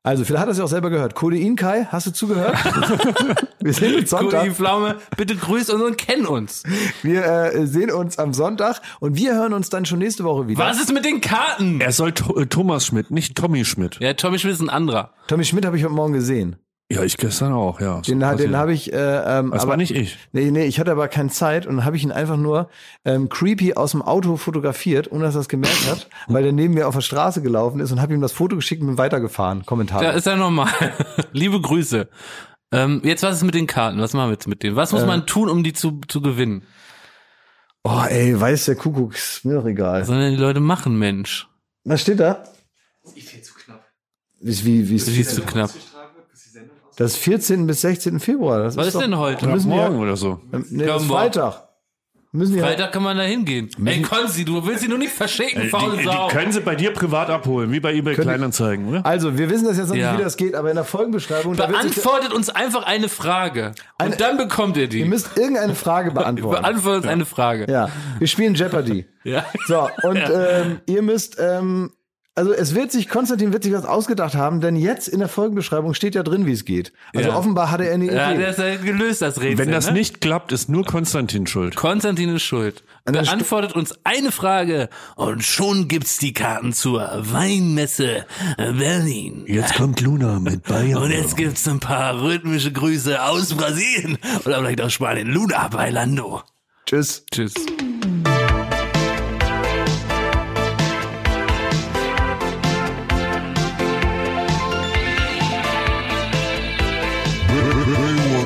Also, vielleicht hat er es ja auch selber gehört. Codein Kai, hast du zugehört? [LAUGHS] Wir sehen uns Sonntag. Pflaume, bitte grüß uns und kenn uns. Wir äh, sehen uns am Sonntag und wir hören uns dann schon nächste Woche wieder. Was ist mit den Karten? Er soll to äh, Thomas Schmidt, nicht Tommy Schmidt. Ja, Tommy Schmidt ist ein anderer. Tommy Schmidt habe ich heute Morgen gesehen. Ja, ich gestern auch, ja. Den, den habe ich. Äh, ähm, Das aber, war nicht ich. Nee, nee, ich hatte aber keine Zeit und habe ich ihn einfach nur ähm, creepy aus dem Auto fotografiert, ohne dass er es gemerkt hat, [LAUGHS] weil der neben mir auf der Straße gelaufen ist und habe ihm das Foto geschickt und bin weitergefahren. Kommentar. Ja, ist ja normal. [LAUGHS] liebe Grüße. Ähm, jetzt was ist mit den Karten? Was machen wir jetzt mit denen? Was muss man tun, um die zu, zu gewinnen? oh, ey, weiß der Kuckuck, ist mir doch egal. Was sollen denn die Leute machen, Mensch? Was steht da? Ist viel zu knapp. Wie, wie, wie ist Ist zu knapp. Das ist 14. bis 16. Februar. Das Was ist doch, denn heute? Da müssen Morgen wir, oder so. ähm, nee, Ja, das ist morgen. Freitag. Müssen Freitag kann man da hingehen. Ey, Konzi, du willst sie nur nicht verschicken, faule Die, die Sau. können sie bei dir privat abholen, wie bei eBay Kleinanzeigen, oder? Also, wir wissen das jetzt noch Ja. nicht, wie das geht, aber in der Folgenbeschreibung, Beantwortet uns einfach eine Frage. Eine- und dann bekommt ihr die. ihr müsst irgendeine Frage [LAUGHS] beantworten. Beantwortet uns eine Frage. Ja, wir spielen Jeopardy. Ja. So, und ähm, ihr müsst, ähm, also es wird sich, Konstantin wird sich was ausgedacht haben, denn jetzt in der Folgenbeschreibung steht ja drin, wie es geht. Also Ja. offenbar hatte er eine Idee. Ja, der ist ja gelöst, das Rätsel. Wenn das ne? nicht klappt, ist nur Konstantin schuld. Konstantin ist schuld. Beantwortet uns eine Frage und schon gibt's die Karten zur Weinmesse Berlin. Jetzt kommt Luna mit Bayern. Und jetzt gibt's ein paar rhythmische Grüße aus Brasilien oder vielleicht aus Spanien. Luna Bailando. Tschüss. Tschüss.